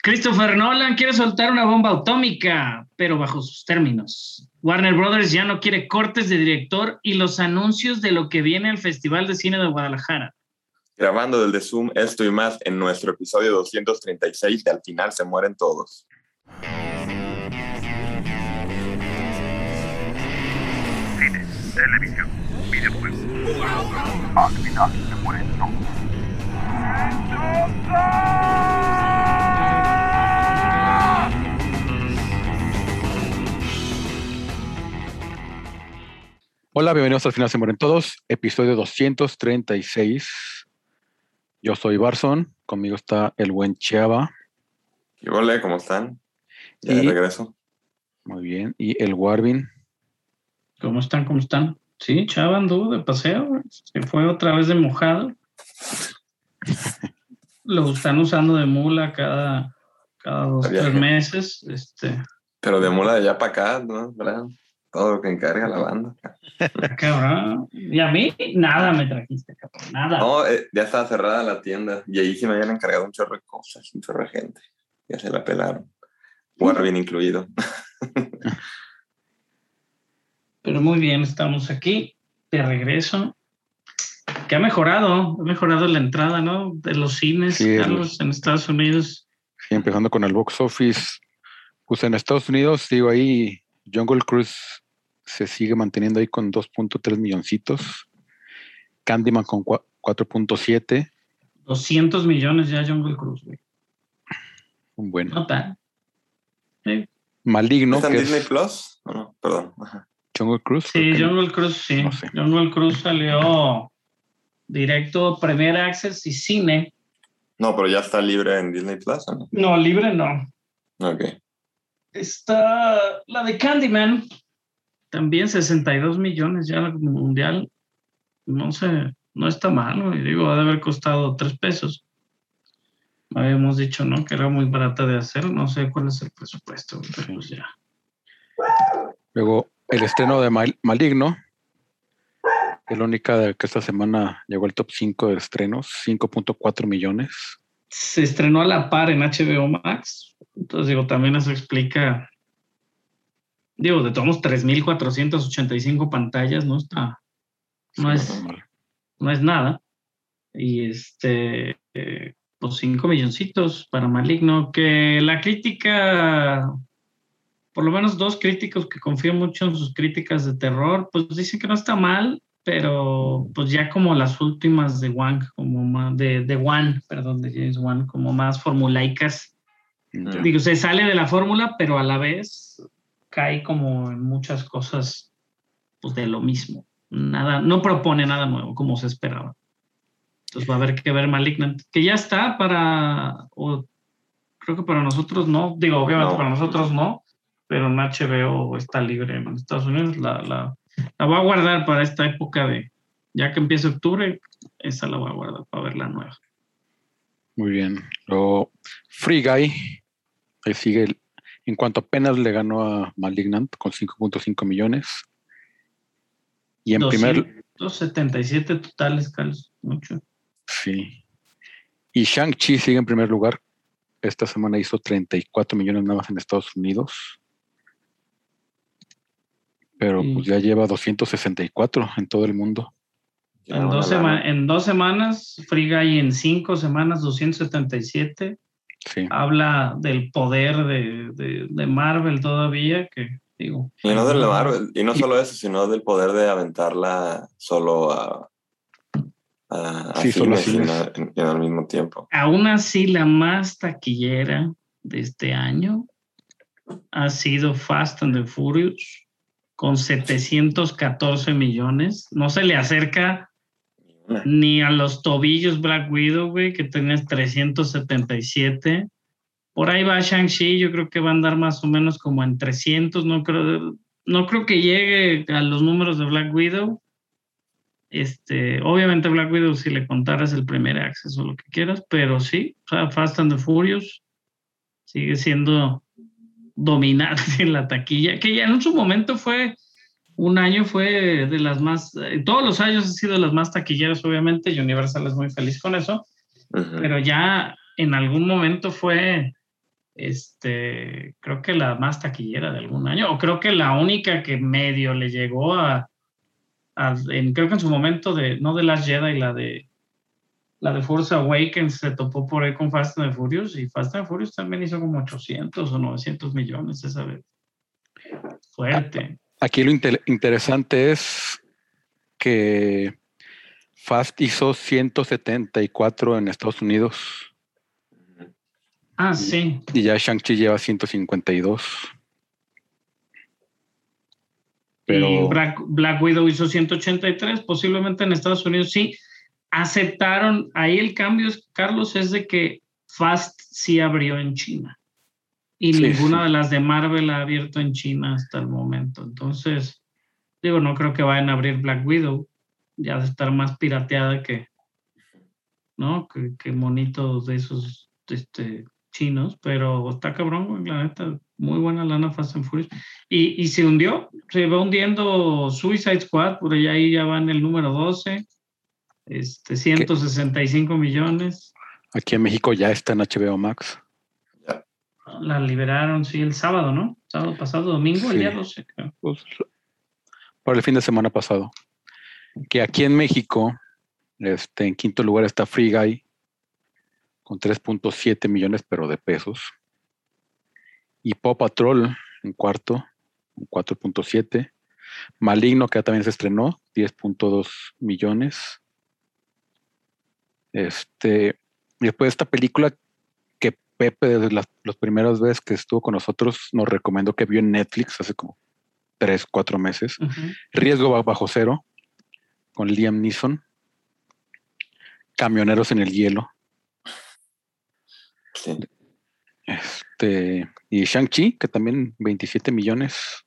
Christopher Nolan quiere soltar una bomba atómica, pero bajo sus términos. Warner Brothers ya no quiere cortes de director y los anuncios de lo que viene al Festival de Cine de Guadalajara. Grabando desde Zoom esto y más en nuestro episodio 236 de Al final se mueren todos. Cine, televisión, videojuegos. Al final se mueren todos. Hola, bienvenidos al final se mueren todos, episodio 236. Yo soy Barson, conmigo está el buen Chiava. Y hola, ¿cómo están? Ya de regreso. Muy bien. Y el Warvin. ¿Cómo están? ¿Cómo están? Sí, Chava anduvo de paseo, se fue otra vez de mojado. Lo están usando de mula cada, cada dos, tres meses. Este, Pero de mula de allá para acá, ¿no? ¿Verdad? Todo lo que encarga la banda. está cabrón. Y a mí nada me trajiste, cabrón. Nada. No, eh, ya estaba cerrada la tienda y ahí sí me habían encargado un chorro de cosas, un chorro de gente. Ya se la pelaron. Warvin incluido. Pero muy bien, estamos aquí de regreso. Que ha mejorado, ha mejorado la entrada, ¿no? De los cines, Sí, el- Carlos, en Estados Unidos. Sí, empezando con el box office. Pues en Estados Unidos, digo ahí, Jungle Cruise se sigue manteniendo ahí con 2.3 milloncitos. Candyman con cua- 4.7. 200 millones ya Jungle Cruise, güey. Un buen. No. Sí, Maligno, ¿Está en que Disney es Plus? No, no, perdón. Ajá. Jungle Cruise. Sí, Jungle Cruise, sí. no sé. Jungle Cruise salió directo Premier Access y cine. No, pero ya está libre en Disney Plus, ¿o no? No, libre no. Ok. Está la de Candyman, también 62 millones ya mundial. No sé, no está mal, güey. digo, ha de haber costado 3 pesos. Habíamos dicho, ¿no? Que era muy barata de hacer, no sé cuál es el presupuesto, pero pues ya. Luego, el estreno de Mal- Maligno. Es la única de que esta semana llegó al top 5 de estrenos, 5.4 millones. Se estrenó a la par en HBO Max, entonces digo, también eso explica, digo, de todos 3.485 pantallas, no está, no es, normal. no es nada. Y este, eh, pues 5 milloncitos para Maligno, que la crítica, por lo menos dos críticos que confío mucho en sus críticas de terror, pues dicen que no está mal, pero pues ya como las últimas de Wang, como más, de, de Wan, perdón, de James Wan, como más formulaicas. Ya. Digo, se sale de la fórmula, pero a la vez cae como en muchas cosas, pues de lo mismo. Nada, no propone nada nuevo como se esperaba. Entonces va a haber que ver Malignant, que ya está para, o creo que para nosotros no, digo, obviamente No. para nosotros no, pero en HBO está libre en Estados Unidos. La, la, la voy a guardar para esta época de, ya que empiece octubre, esa la voy a guardar para ver la nueva. Muy bien. Luego, Free Guy. Sigue. el- en cuanto apenas le ganó a Malignant con 5.5 millones. Y en primer. 277 totales, Carlos, mucho. Sí. Y Shang-Chi sigue en primer lugar. Esta semana hizo 34 millones nada más en Estados Unidos. Pero Sí. pues ya lleva 264 en todo el mundo. En una dos, en dos semanas, Free Guy en cinco semanas, 277. Sí. Habla del poder de, de- de Marvel todavía, que digo. Y no del Marvel, y no solo eso, sino del poder de aventarla solo a, a, a Sí, solo a cines cines. en- en- en al mismo tiempo. Aún así, la más taquillera de este año ha sido Fast and the Furious, con 714 millones. No se le acerca ni a los tobillos Black Widow, güey, que tenés 377. Por ahí va Shang-Chi, yo creo que va a andar más o menos como en 300, no creo, no creo que llegue a los números de Black Widow. Este, obviamente Black Widow si le contaras el primer acceso, lo que quieras, pero sí, o sea, Fast and the Furious sigue siendo dominante en la taquilla, que ya en su momento fue un año fue de las más, todos los años ha sido de las más taquilleras, obviamente, y Universal es muy feliz con eso, pero ya en algún momento fue este, creo que la más taquillera de algún año, o creo que la única que medio le llegó a, a- en- creo que en su momento de, no de Last Jedi, la de la de Force Awakens se topó por ahí con Fast and Furious y Fast and Furious también hizo como 800 o 900 millones esa vez. Fuerte. Aquí lo inte- interesante es que Fast hizo 174 en Estados Unidos Ah, sí. y ya Shang-Chi lleva 152. Pero Y Black, Black Widow hizo 183, posiblemente en Estados Unidos sí. Aceptaron, ahí el cambio, Carlos, es de que Fast sí abrió en China. Y Sí, ninguna sí. de las de Marvel ha abierto en China hasta el momento. Entonces, digo, no creo que vayan a abrir Black Widow. Ya de estar más pirateada que, ¿no? Que, que monitos de esos este, chinos. Pero está cabrón, la neta. Muy buena lana Fast and Furious. Y, y se hundió, se va hundiendo Suicide Squad, por allá ahí ya va en el número 12, este, 165 millones. aquí en México ya está en HBO Max. La liberaron, sí, el sábado, ¿no? Sábado pasado, domingo, el Sí. día 12, creo. pues, para el fin de semana pasado. Que aquí en México, este, en quinto lugar está Free Guy con 3.7 millones, pero de pesos. Y Paw Patrol en cuarto, con 4.7. Maligno, que también se estrenó, 10.2 millones. Este, y después esta película que Pepe, desde las, las primeras veces que estuvo con nosotros, nos recomendó que vio en Netflix hace como tres, cuatro meses. Riesgo ba- bajo cero con Liam Neeson. Camioneros en el hielo. Sí. Este, y Shang-Chi, que también 27 millones.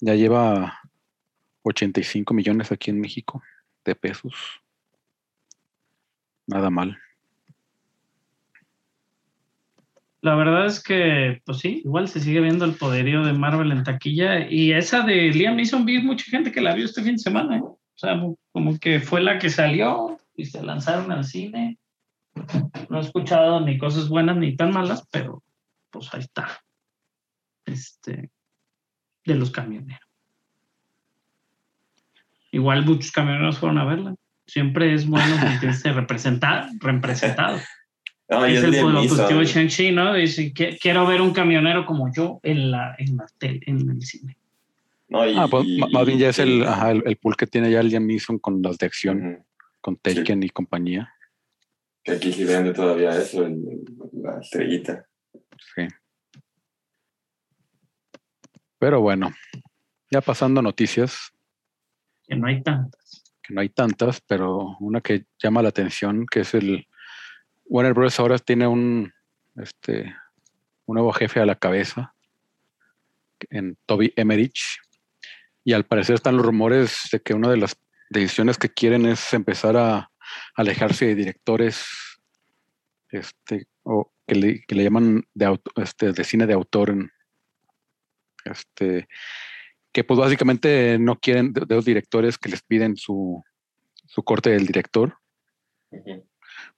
Ya lleva 85 millones aquí en México de pesos. Nada mal. La verdad es que, pues sí, igual se sigue viendo el poderío de Marvel en taquilla. Y esa de Liam Neeson, vi mucha gente que la vio este fin de semana. ¿eh? O sea, como que fue la que salió y se lanzaron al cine. No he escuchado ni cosas buenas ni tan malas, pero pues ahí está. Este, de los camioneros. Igual muchos camioneros fueron a verla. Siempre es bueno sentirse representado, representado. No, es es el positivo de Neeson. Shang-Chi, ¿no? Dice, "Qui- quiero ver un camionero como yo en la, en la tele, en el cine. No, y- Ah, pues, y- más bien ya es el, y- ajá, el, el pool que tiene ya Liam Neeson con las de acción, con Taken y compañía. Que aquí sí vende todavía eso, el- la estrellita. Sí. Pero bueno, ya pasando a noticias, Que no hay tantas. No hay tantas, pero una que llama la atención, que es el Warner Bros. ahora tiene un este nuevo jefe a la cabeza en Toby Emmerich. Y al parecer están los rumores de que una de las decisiones que quieren es empezar a alejarse de directores este, o que le, que le llaman de, auto- este, de cine de autor este, que pues básicamente no quieren de los directores que les piden su, su corte del director,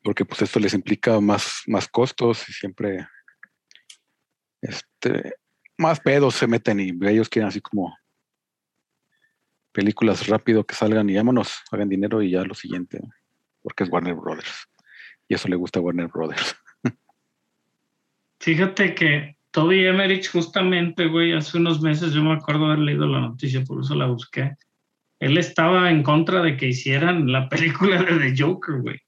porque pues esto les implica más, más costos y siempre este, más pedos se meten y ellos quieren así como películas rápido que salgan y vámonos, hagan dinero y ya lo siguiente, porque es Warner Brothers. Y eso le gusta a Warner Brothers. Fíjate que Toby Emmerich justamente, güey, hace unos meses yo me acuerdo haber leído la noticia, por eso la busqué. Él estaba en contra de que hicieran la película de The Joker, güey.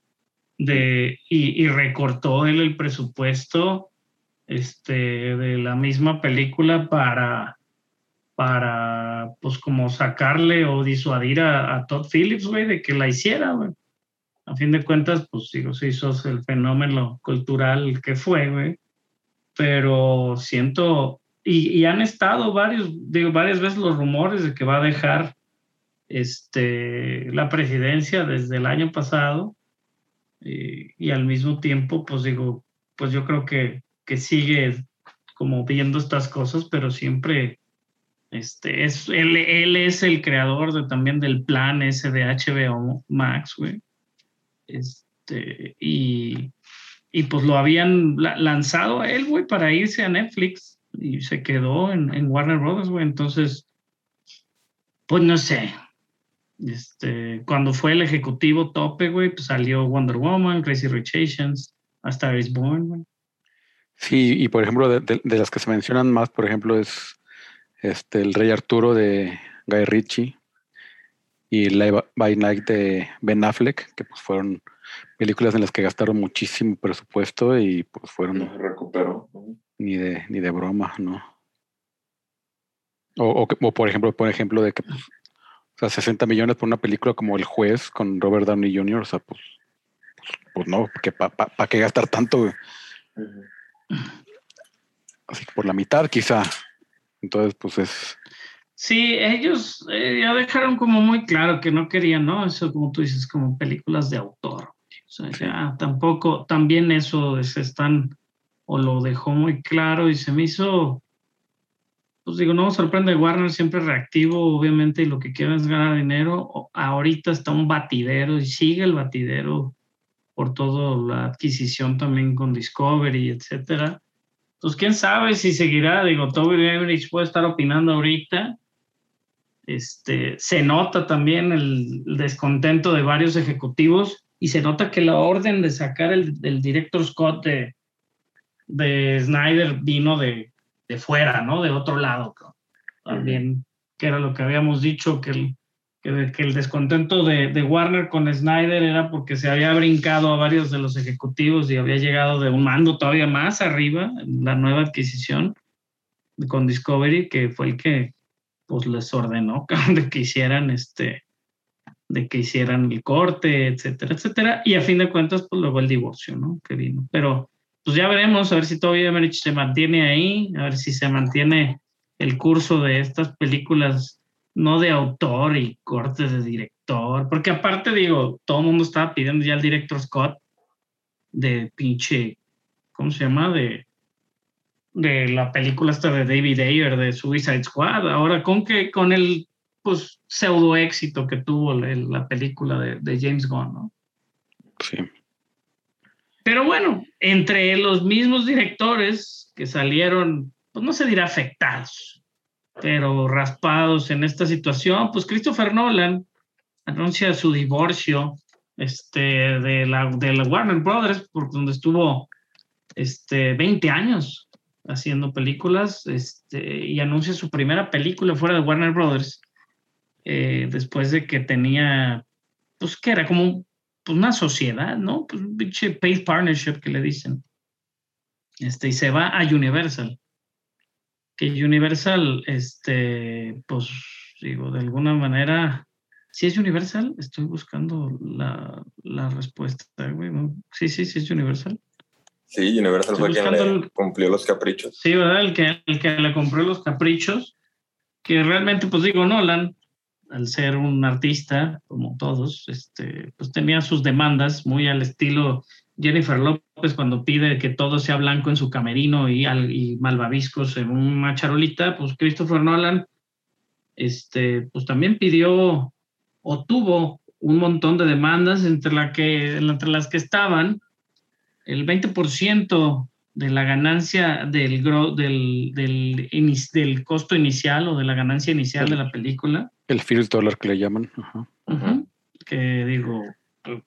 De, y, recortó él el presupuesto este, de la misma película para, para, pues como sacarle o disuadir a, Todd Phillips, güey, de que la hiciera, güey. A fin de cuentas, pues digo, se hizo el fenómeno cultural que fue, güey pero siento, y, y, han estado varios, digo, varias veces los rumores de que va a dejar este, la presidencia desde el año pasado, y, y al mismo tiempo, pues digo, pues yo creo que, que sigue como viendo estas cosas, pero siempre, este, es, él, él es el creador de, también del plan ese de HBO Max, güey. Este, y, y pues lo habían la- lanzado a él, güey, para irse a Netflix y se quedó en, en Warner Brothers, güey. Entonces, pues no sé. Este, cuando fue el ejecutivo tope, güey, pues salió Wonder Woman, Crazy Rich Asians, A Star is Born, güey. Sí, y por ejemplo, de, de- de las que se mencionan más, por ejemplo, es este el Rey Arturo de Guy Ritchie y Live by Night de Ben Affleck, que pues fueron películas en las que gastaron muchísimo presupuesto y pues fueron No ni de ni de broma, ¿no? O, o por ejemplo, por ejemplo, de que pues, o sea, 60 millones por una película como El Juez con Robert Downey Jr., o sea, pues, pues, no, porque ¿para pa, pa qué gastar tanto? güey? Así que por la mitad quizá. Entonces, pues es... Sí, ellos eh, ya dejaron como muy claro que no querían, ¿no? Eso, como tú dices, como películas de autor. O sea, ya tampoco, también eso se están, o lo dejó muy claro y se me hizo, pues digo, no sorprende, Warner siempre reactivo, obviamente, y lo que quieren es ganar dinero. Ahorita está un batidero y sigue el batidero por toda la adquisición también con Discovery, etcétera. Pues quién sabe si seguirá, digo, Toby Emmerich puede estar opinando ahorita. Este, se nota también el, descontento de varios ejecutivos y se nota que la orden de sacar el, el director Scott de, de Snyder vino de, de fuera, ¿no? De otro lado. También, que era lo que habíamos dicho, que el, que, el descontento de, de Warner con Snyder era porque se había brincado a varios de los ejecutivos y había llegado de un mando todavía más arriba, la nueva adquisición con Discovery, que fue el que pues les ordenó de que hicieran este de que hicieran el corte, etcétera, etcétera, y a fin de cuentas, pues luego el divorcio, ¿no? Que vino. Pero pues ya veremos, a ver si todavía Emmerich se mantiene ahí, a ver si se mantiene el curso de estas películas no de autor y cortes de director, porque aparte digo, todo el mundo estaba pidiendo ya el director Scott de pinche, ¿cómo se llama? De, de la película esta de David Ayer de Suicide Squad, ahora con que con el pues pseudo éxito que tuvo la, la película de, de James Gunn, ¿no? Sí. Pero bueno, entre los mismos directores que salieron, pues no se dirá afectados, pero raspados en esta situación, pues Christopher Nolan anuncia su divorcio este, de, la, de la Warner Brothers, por donde estuvo este, 20 años haciendo películas, este, y anuncia su primera película fuera de Warner Brothers, eh, después de que tenía, pues que era como pues, una sociedad, ¿no? Pues un pinche paid partnership que le dicen. Este, y se va a Universal. Que Universal, este, pues, digo, de alguna manera, si es Universal, estoy buscando la, la respuesta, güey. ¿no? Sí, sí, sí es Universal. Sí, Universal Estoy fue quien le el- cumplió los caprichos. Sí, ¿verdad? El que, el que le compró los caprichos, que realmente, pues digo, Nolan, al ser un artista, como todos, este, pues tenía sus demandas muy al estilo Jennifer López cuando pide que todo sea blanco en su camerino y, al, y malvaviscos en una charolita, pues Christopher Nolan, este, pues también pidió o tuvo un montón de demandas entre, la que, entre las que estaban el 20% de la ganancia del, costo inicial o de la ganancia inicial de la película. El first dollar que le llaman. Ajá. Que digo,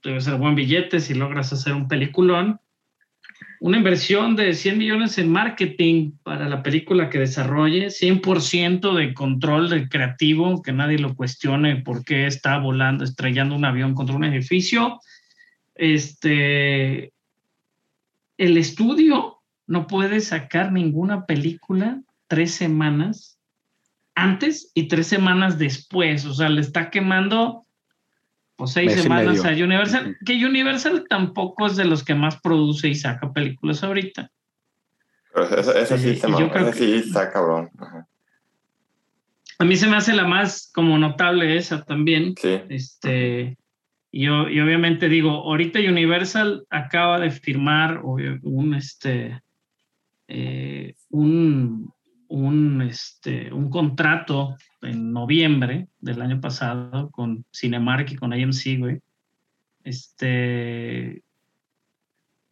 debe ser buen billete si logras hacer un peliculón. Una inversión de 100 millones en marketing para la película que desarrolle, 100% de control del creativo, que nadie lo cuestione por qué está volando, estrellando un avión contra un edificio. Este, el estudio no puede sacar ninguna película tres semanas antes y tres semanas después. O sea, le está quemando pues, seis Mes semanas a. Universal, que Universal tampoco es de los que más produce y saca películas ahorita. Pero ese sí, se y yo creo sí está cabrón. Ajá. A mí se me hace la más como notable esa también. Sí. Este, y, obviamente digo, ahorita Universal acaba de firmar obvio, un, este, eh, un, un, este, un contrato en noviembre del año pasado con Cinemark y con AMC, güey. Este,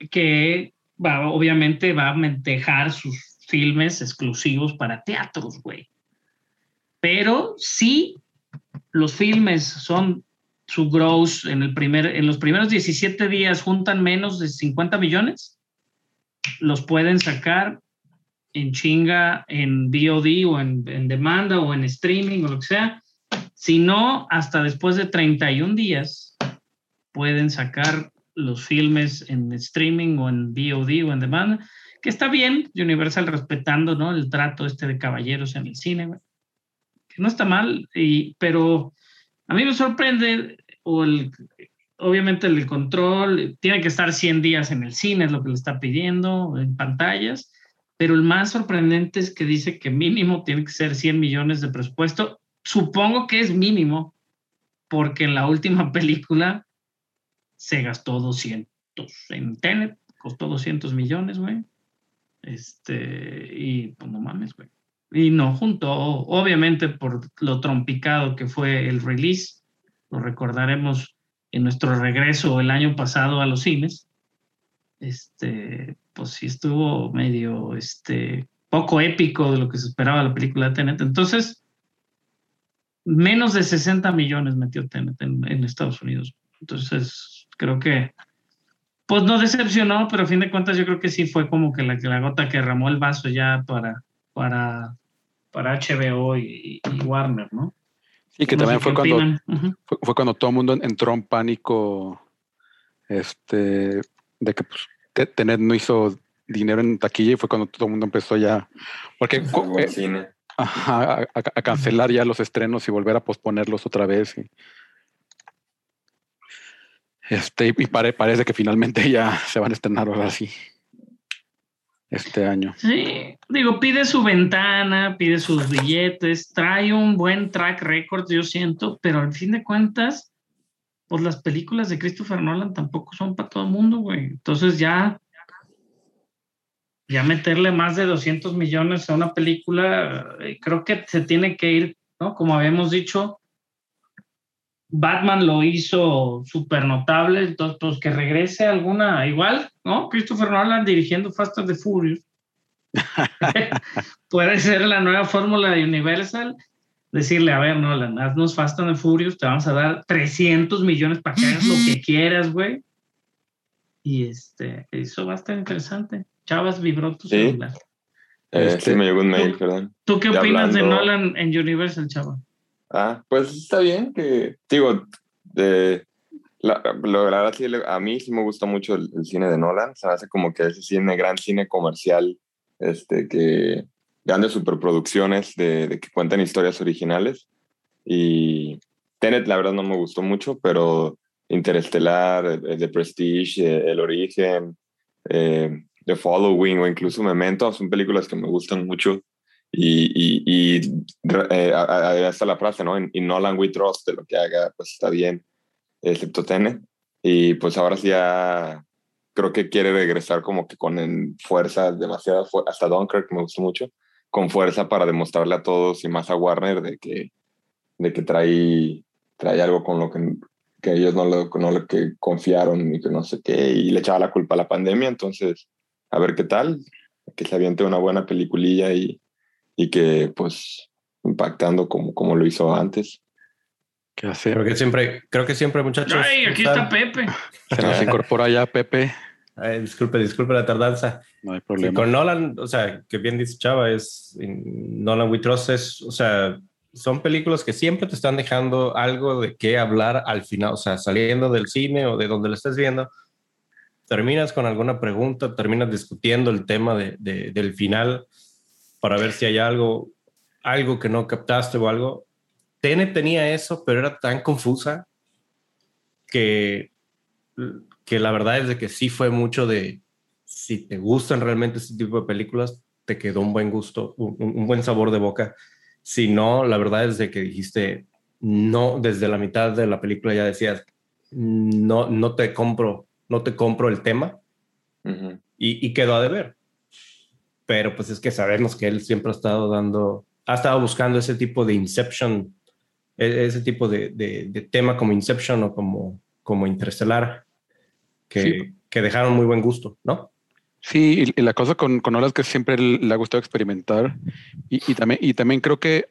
que va, obviamente va a dejar sus filmes exclusivos para teatros, güey. Pero si los filmes son su gross en, el primer, en los primeros 17 días juntan menos de 50 millones, los pueden sacar en chinga, en VOD o en, en demanda o en streaming o lo que sea. Si no, hasta después de 31 días pueden sacar los filmes en streaming o en VOD o en demanda, que está bien, Universal respetando ¿no? el trato este de caballeros en el cine, que no está mal, y, pero a mí me sorprende, o el, obviamente el control, tiene que estar 100 días en el cine, es lo que le está pidiendo, en pantallas, pero el más sorprendente es que dice que mínimo tiene que ser 100 millones de presupuesto. Supongo que es mínimo, porque en la última película se gastó 200 en Tenet, costó 200 millones, güey. Este, y pues no mames, güey. Y no junto, obviamente por lo trompicado que fue el release, lo recordaremos en nuestro regreso el año pasado a los cines. Este, pues sí estuvo medio, este, poco épico de lo que se esperaba la película de Tenet. Entonces, menos de 60 millones metió Tenet en, en Estados Unidos. Entonces, creo que, pues no decepcionó, pero a fin de cuentas yo creo que sí fue como que la, la gota que derramó el vaso ya para, para, para HBO y, y Warner, ¿no? Sí, que No también fue cuando, fue, fue cuando todo el mundo entró en pánico este, de que pues, Tenet no hizo dinero en taquilla y fue cuando todo el mundo empezó ya, porque eh, cine. ajá, a, a- a cancelar ya los estrenos y volver a posponerlos otra vez. y- este, y pare- parece que finalmente ya se van a estrenar ahora sí. Este año. Sí, digo, pide su ventana, pide sus billetes, trae un buen track record, yo siento, pero al fin de cuentas, pues las películas de Christopher Nolan tampoco son para todo el mundo, güey. Entonces ya, ya meterle más de 200 millones a una película, eh, creo que se tiene que ir, ¿no? Como habíamos dicho, Batman lo hizo súper notable, entonces pues que regrese alguna, igual, ¿no? Christopher Nolan dirigiendo Fast and the Furious. Puede ser la nueva fórmula de Universal. Decirle, a ver, Nolan, haznos Fast and the Furious, te vamos a dar 300 millones para que hagas lo que quieras, güey. Y este, eso va a estar interesante. Chavas vibró tu Sí. celular. Eh, Este- sí, me llegó un mail, perdón. ¿Tú qué Ya opinas de Nolan en Universal, chava? Ah, pues está bien que, digo, de, la, la verdad sí, a mí sí me gusta mucho el, el cine de Nolan, se me hace como que ese cine, gran cine comercial, este, que grandes superproducciones de, de que cuentan historias originales. Y Tenet, la verdad, no me gustó mucho, pero Interestelar, The Prestige, eh, El Origen, eh, The Following o incluso Memento son películas que me gustan mucho. Y, y, y eh, a- a- ahí está la frase, ¿no? Y Nolan we trust, de lo que haga, pues está bien, excepto Tenet. Y pues ahora sí ya creo que quiere regresar como que con fuerza, demasiada hasta Dunkirk me gustó mucho, con fuerza para demostrarle a todos y más a Warner de que, de que trae, trae algo con lo que, que ellos no lo, no lo que confiaron y que no sé qué, y le echaba la culpa a la pandemia, entonces a ver qué tal, que se aviente una buena peliculilla y, y que pues impactando como, como lo hizo antes. ¿Qué hace? Creo que siempre, creo que siempre, muchachos. Ay, aquí está Pepe. Se nos incorpora ya Pepe. Ay, disculpe, disculpe la tardanza. No hay Sí, problema. con Nolan, o sea, que bien dice Chava, es Nolan We Trust es, o sea, son películas que siempre te están dejando algo de qué hablar al final, o sea, saliendo del cine o de donde lo estés viendo, terminas con alguna pregunta, terminas discutiendo el tema de, de- del final para ver si hay algo, algo que no captaste o algo. Tenet tenía eso, pero era tan confusa que, que la verdad es de que sí fue mucho de, si te gustan realmente este tipo de películas, te quedó un buen gusto, un, un buen sabor de boca. Si no, la verdad es de que dijiste, no, desde la mitad de la película ya decías, no, no te compro, no te compro el tema Ujú. y, y quedó a deber. Pero pues es que sabemos que él siempre ha estado dando, ha estado buscando ese tipo de Inception, e- ese tipo de, de- de tema como Inception o como, como Interestelar, que, Sí. que dejaron muy buen gusto, ¿no? Sí, y, la cosa con, con Nolan es que siempre le ha gustado experimentar y, y también, y también creo que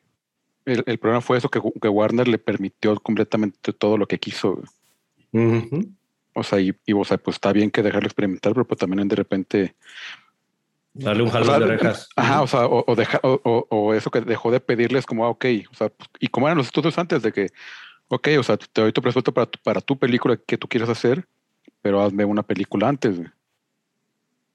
el, el problema fue eso, que, que Warner le permitió completamente todo lo que quiso. O sea, y, y, o sea, pues está bien que dejarlo experimentar, pero pues también de repente... Darle un o jalón sea, de orejas. Ajá, o sea, o, o, deja- o- o- o eso que dejó de pedirles como, ah, ok, o sea, pues, y como eran los estudios antes de que, ok, o sea, te doy tu presupuesto para tu, para tu película que tú quieres hacer, pero hazme una película antes. güey.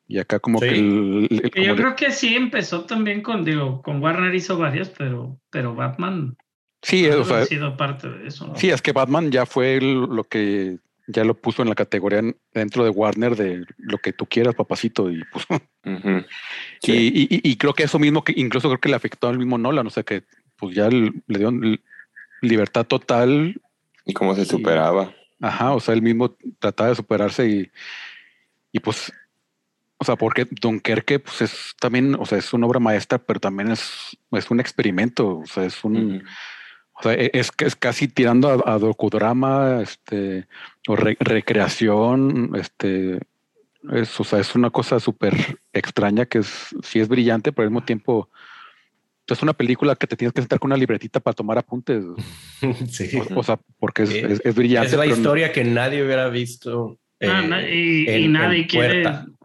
Y acá como Sí. que el, el- Que como yo de- creo que sí empezó también con, digo, con Warner hizo varias, pero, pero Batman sí, ha o sea, sido parte de eso. ¿no? sí, es que Batman ya fue el- lo que ya lo puso en la categoría en- dentro de Warner de lo que tú quieras, papacito, y pues. Sí. Y, y- y creo que eso mismo, que incluso creo que le afectó al mismo Nolan, o sea que pues ya le dio l- libertad total, Y cómo se superaba. Ajá, o sea, él mismo trataba de superarse y, y pues, o sea, porque Dunkerque pues es también, o sea, es una obra maestra, pero también es, es un experimento, o sea, es un, o sea, e- es, es casi tirando a, a docudrama, este, o re- recreación, este, es, o sea, es una cosa súper extraña que es, sí es brillante, pero al mismo tiempo es una película que te tienes que sentar con una libretita para tomar apuntes, Sí. o, o sea, porque es, Sí. es, es brillante. Es la pero no- historia que nadie hubiera visto. Ah, eh, y, y en- nadie en quiere.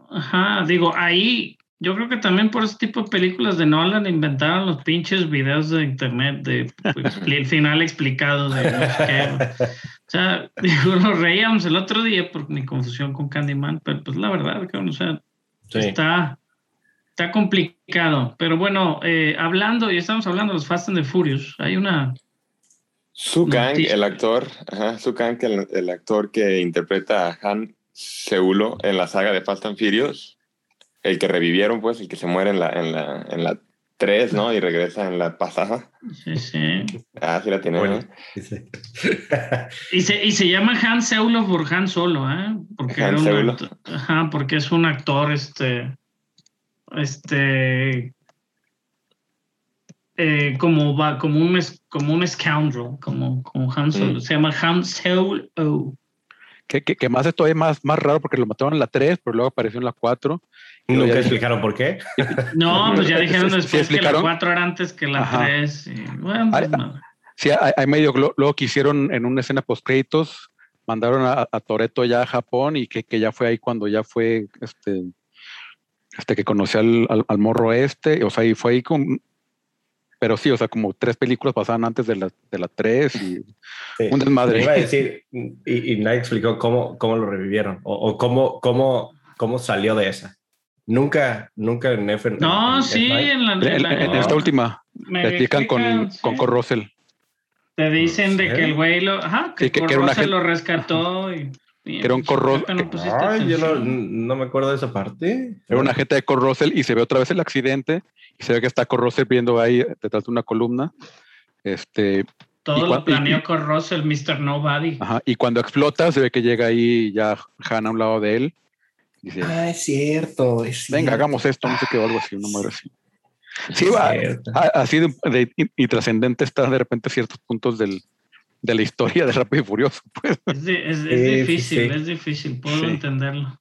Ajá, digo, ahí yo creo que también por ese tipo de películas de Nolan inventaron los pinches videos de internet de pues, el final explicado de no sé qué. O sea, digo, nos reíamos el otro día por mi confusión con Candyman, pero pues la verdad, que, o sea, Sí. está, está complicado. Pero bueno, eh, hablando, y estamos hablando de los Fast and the Furious, hay una. Su Kang, el actor, ajá, Su Kang, el, el actor que interpreta a Han Seulo en la saga de Fast and Furious, el que revivieron, pues, el que se muere en la, en la, en la 3, ¿no? Y regresa en la pasada. Sí, sí. Ah, sí la tiene. Bueno, ¿no? sí. Y se, y se llama Han Solo por Han Solo, ¿eh? Porque Han era un ajá, porque es un actor, este, este, eh, como va, como un, es- como un scoundrel, como, como Han Solo. Mm. Se llama Han Solo. que, que, que más es todavía más, más raro porque lo mataron en la 3, pero luego apareció en la 4. Nunca ya- explicaron por qué. No, pues ya Sí, dijeron sí después que la explicaron. 4 era antes que la Ajá. 3. Y, bueno, pues Ay, nada. Sí, hay, hay medio, lo- luego que hicieron en una escena post créditos, mandaron a, a Toreto ya a Japón y que, que ya fue ahí cuando ya fue este, este que conoció al, al, al morro este, o sea, y fue ahí con, pero sí, o sea, como tres películas pasaban antes de la, de la tres y Sí. un desmadre. Iba a decir, y, y nadie explicó cómo, cómo lo revivieron o, o cómo, cómo, cómo salió de esa. Nunca, nunca en F. No, en sí, F9. en la, En, en la- en- en esta última, me con, explican, sí. con Kurt Russell. Te dicen de que el güey lo, ajá, que, Sí, que- Kurt que era una Russell gente- lo rescató y, Que era un pues, que no Ay, yo no, me acuerdo de esa parte. Era un agente de Russell y se ve otra vez el accidente y se ve que está Kurt Russell viendo ahí detrás de una columna. Este, Todo lo planeó Kurt Russell, Mr. Nobody. Ajá, y cuando explota, se ve que llega ahí ya Han a un lado de él. Dice, Ah, es cierto. Es venga, cierto. hagamos esto, no sé qué, o algo así, una madre así. Sí, va, así de, de- y, y trascendente están de repente ciertos puntos del, de la historia de Rápido y Furioso. Pues. Es, di- es- es Sí, difícil, sí. es difícil, puedo Sí. entenderlo.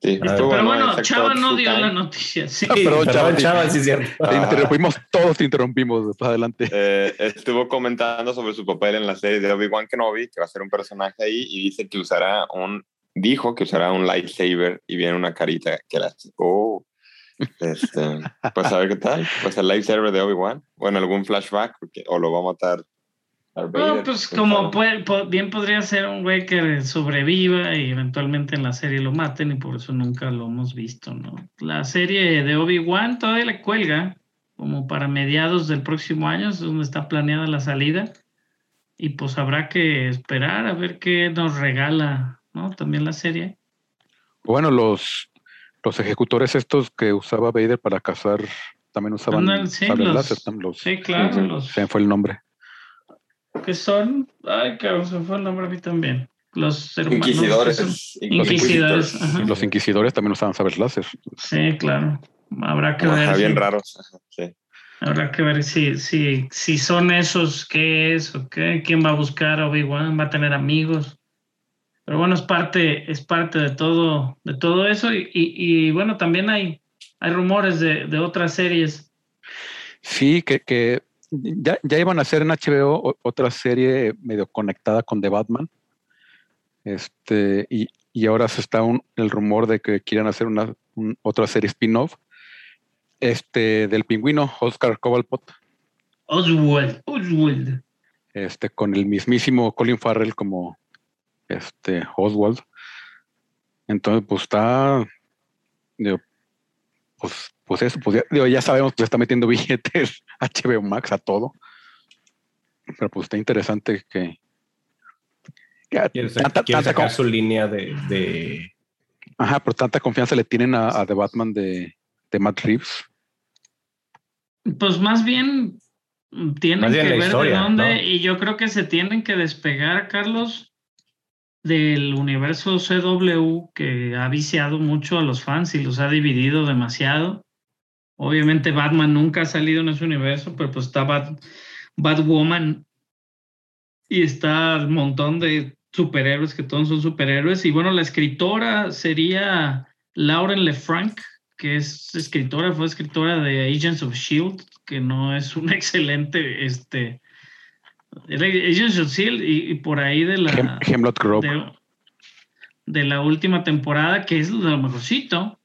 Sí, Este, Pero bueno bueno, Chava no dio Kang. la noticia. Sí. Ah, perdón, Perdón, chaval, chaval, sí cierto. Te interrumpimos, todos te interrumpimos después adelante. Eh, estuvo comentando sobre su papel en la serie de Obi-Wan Kenobi, que va a ser un personaje ahí, y dice que usará un, dijo que usará un lightsaber y viene una carita que la oh, este, pues a ver qué tal, pues el lightsaber de Obi-Wan, o en algún flashback, porque- o lo va a matar Darth No, pues como puede, po- bien podría ser un güey que sobreviva y eventualmente en la serie lo maten y por eso nunca lo hemos visto, ¿no? La serie de Obi-Wan todavía le cuelga como para mediados del próximo año, es donde está planeada la salida y pues habrá que esperar a ver qué nos regala, ¿no? También la serie. Bueno, los, los ejecutores estos que usaba Vader para cazar también usaban Ándale, sí, los- láser, los- Sí, claro, Ujú. los se me fue el nombre. Que son, ay, cabrón, se fue el nombre a mí también. Los hermanos Inquisidores. Inquisidores, ajá. Los inquisidores también usaban sables láser. Sí, claro. Habrá que ver. Ajá, bien si- raros. Sí. Habrá que ver si, si, si son esos, qué es, o qué, quién va a buscar a Obi-Wan, va a tener amigos. pero bueno, es parte, es parte de todo, de todo eso. Y, y, y bueno, también hay, hay rumores de, de otras series. Sí, que, que ya, ya, iban a hacer en HBO otra serie medio conectada con The Batman. Este, y, y ahora se está un, el rumor de que quieren hacer una un, otra serie spin-off este, del pingüino Oscar Cobalpot. Oswald, Oswald. Este, con el mismísimo Colin Farrell como este Oswald. Entonces, pues está, digo, pues, pues eso, pues ya, digo, ya sabemos que le está metiendo billetes HBO Max a todo. Pero pues está interesante que. que quiere, tanta, quiere sacar su línea de, de, Ajá, pero tanta confianza le tienen a, a The Batman de, de, Matt Reeves. Pues más bien tienen más bien que ver historia, de dónde, ¿no? y yo creo que se tienen que despegar, Carlos, del universo CW que ha viciado mucho a los fans y los ha dividido demasiado. Obviamente Batman nunca ha salido en ese universo, pero pues está Bat, Batwoman y está el montón de superhéroes que todos son superhéroes. Y bueno, la escritora sería Lauren LeFranc, que es escritora, fue escritora de Agents of Shield, que no es un excelente, este, Agents of Shield y, y por ahí de la Hemlock Grove. De, de, la última temporada, que es lo mejorcito.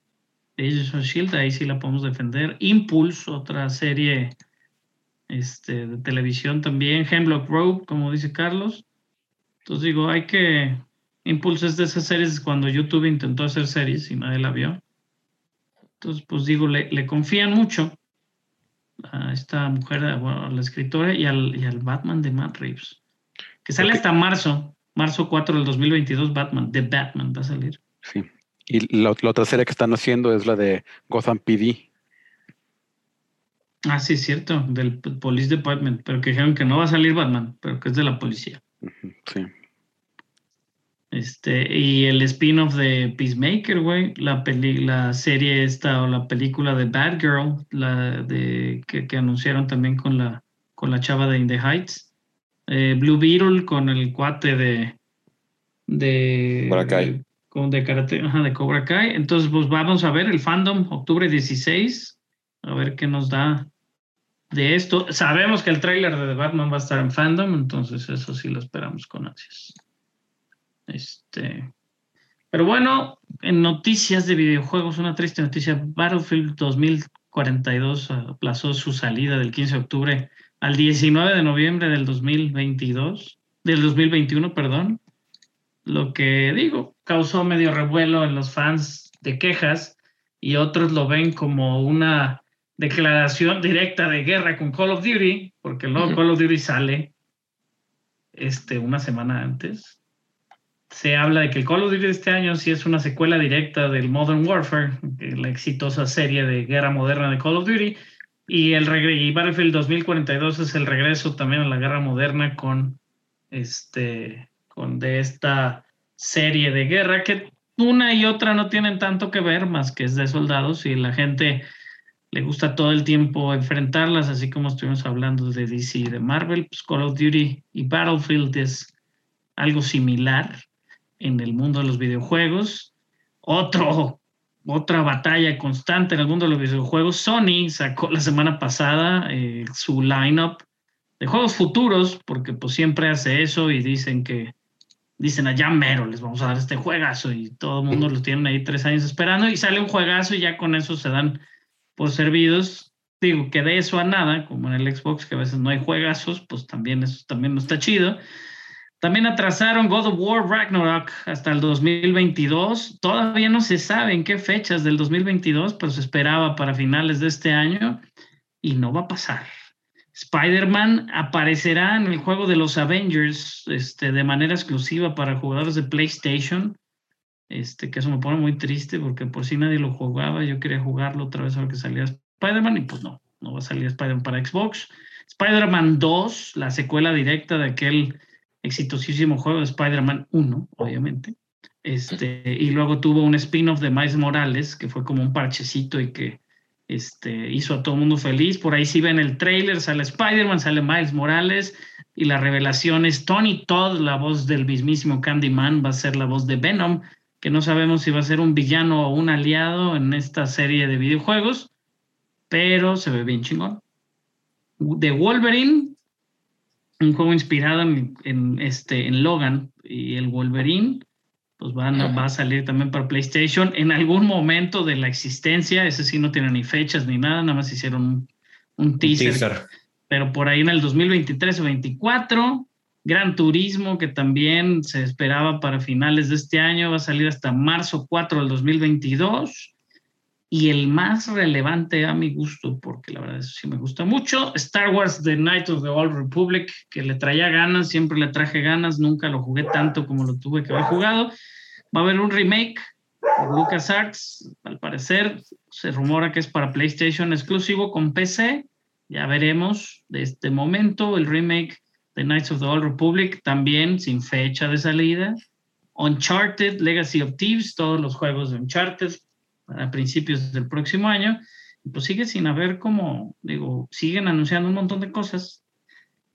Agents of Shield, ahí sí la podemos defender. Impulse, otra serie este, de televisión también. Hemlock Grove, como dice Carlos. Entonces digo, hay que. Impulse es de esas series cuando YouTube intentó hacer series y nadie la vio. Entonces, pues digo, le, le confían mucho a esta mujer, a la escritora y al, y al, Batman de Matt Reeves. Que sale okay. hasta marzo, marzo 4 del 2022, Batman, The Batman va a salir. Sí. Y la, la otra serie que están haciendo es la de Gotham PD. Ah, sí, cierto, del Police Department, pero que dijeron que no va a salir Batman, pero que es de la policía. Sí. Este, y el spin-off de Peacemaker, güey, la, peli, la serie esta o la película de Bad Girl, la de que, que anunciaron también con la, con la chava de In the Heights. Eh, Blue Beetle con el cuate de de, de, con de karate, ajá, de Cobra Kai. Entonces, pues vamos a ver el fandom, octubre 16, a ver qué nos da de esto. Sabemos que el tráiler de The Batman va a estar en fandom, entonces eso sí lo esperamos con ansias. Este, pero bueno, en noticias de videojuegos, una triste noticia, Battlefield 2042 aplazó su salida del 15 de octubre al 19 de noviembre del 2022, del 2021, perdón. Lo que digo, causó medio revuelo en los fans de quejas y otros lo ven como una declaración directa de guerra con Call of Duty, porque luego uh -huh. Call of Duty sale este, una semana antes se habla de que el Call of Duty de este año sí es una secuela directa del Modern Warfare, la exitosa serie de guerra moderna de Call of Duty, y el y Battlefield 2042 es el regreso también a la guerra moderna con este con de esta serie de guerra que una y otra no tienen tanto que ver más que es de soldados y la gente le gusta todo el tiempo enfrentarlas, así como estuvimos hablando de DC y de Marvel, pues Call of Duty y Battlefield es algo similar en el mundo de los videojuegos. Otro, otra batalla constante en el mundo de los videojuegos. Sony sacó la semana pasada eh, su lineup de juegos futuros, porque pues siempre hace eso y dicen que dicen allá mero, les vamos a dar este juegazo y todo el mundo lo tienen ahí tres años esperando y sale un juegazo y ya con eso se dan por servidos. Digo que de eso a nada, como en el Xbox, que a veces no hay juegazos, pues también eso también no está chido. También atrasaron God of War Ragnarok hasta el 2022. Todavía no se sabe en qué fechas del 2022, pero se esperaba para finales de este año y no va a pasar. Spider-Man aparecerá en el juego de los Avengers este, de manera exclusiva para jugadores de PlayStation. Este, que eso me pone muy triste porque por si nadie lo jugaba, yo quería jugarlo otra vez ahora que salía Spider-Man y pues no, no va a salir Spider-Man para Xbox. Spider-Man 2, la secuela directa de aquel exitosísimo juego de Spider-Man 1, obviamente. Este, y luego tuvo un spin-off de Miles Morales, que fue como un parchecito y que este, hizo a todo el mundo feliz. Por ahí sí ven el trailer, sale Spider-Man, sale Miles Morales y la revelación es Tony Todd, la voz del mismísimo Candyman, va a ser la voz de Venom, que no sabemos si va a ser un villano o un aliado en esta serie de videojuegos, pero se ve bien chingón. De Wolverine, un juego inspirado en, este, en Logan y el Wolverine, pues van va a salir también para PlayStation en algún momento de la existencia. Ese sí no tiene ni fechas ni nada, nada más hicieron un, teaser, Pero por ahí en el 2023 o 2024, Gran Turismo, que también se esperaba para finales de este año, va a salir hasta marzo 4 del 2022. Y el más relevante a mi gusto, porque la verdad es sí me gusta mucho, Star Wars The Night of the Old Republic, que le traía ganas, siempre le traje ganas, nunca lo jugué tanto como lo tuve que haber jugado. Va a haber un remake de LucasArts, al parecer se rumora que es para PlayStation exclusivo con PC, ya veremos de este momento el remake de Knights of the Old Republic, también sin fecha de salida. Uncharted, Legacy of Thieves, todos los juegos de Uncharted, a principios del próximo año, pues sigue sin haber como, digo, siguen anunciando un montón de cosas.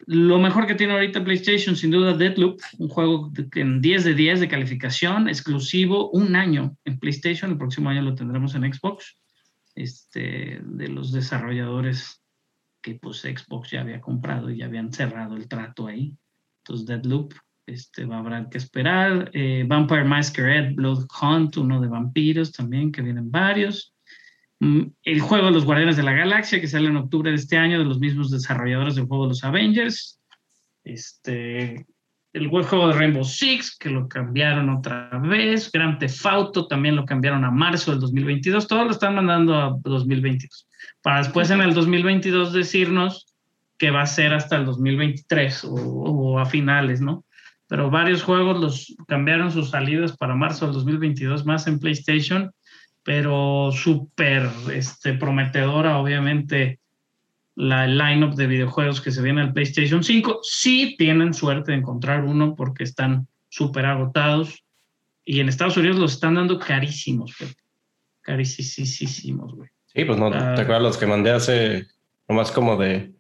Lo mejor que tiene ahorita PlayStation, sin duda, Deadloop, un juego en 10 de 10 de calificación, exclusivo, un año en PlayStation, el próximo año lo tendremos en Xbox, este, de los desarrolladores que pues Xbox ya había comprado y ya habían cerrado el trato ahí. Entonces, Deadloop, este, haber que esperar. Eh, Vampire Masquerade, Blood Hunt, uno de vampiros también, que vienen varios. Mm, el juego de los Guardianes de la Galaxia, que sale en octubre de este año, de los mismos desarrolladores del juego de los Avengers. Este, el juego de Rainbow Six, que lo cambiaron otra vez. Grand Theft Auto también lo cambiaron a marzo del 2022. Todo lo están mandando a 2022. Para después en el 2022 decirnos que va a ser hasta el 2023 o, o a finales, ¿no? Pero varios juegos los cambiaron sus salidas para marzo del 2022 más en PlayStation, pero súper este, prometedora, obviamente, la lineup de videojuegos que se viene al PlayStation 5. Sí tienen suerte de encontrar uno porque están súper agotados y en Estados Unidos los están dando carísimos, güey. Carísimos, güey. Sí, pues no, te acuerdas los que mandé hace nomás como de,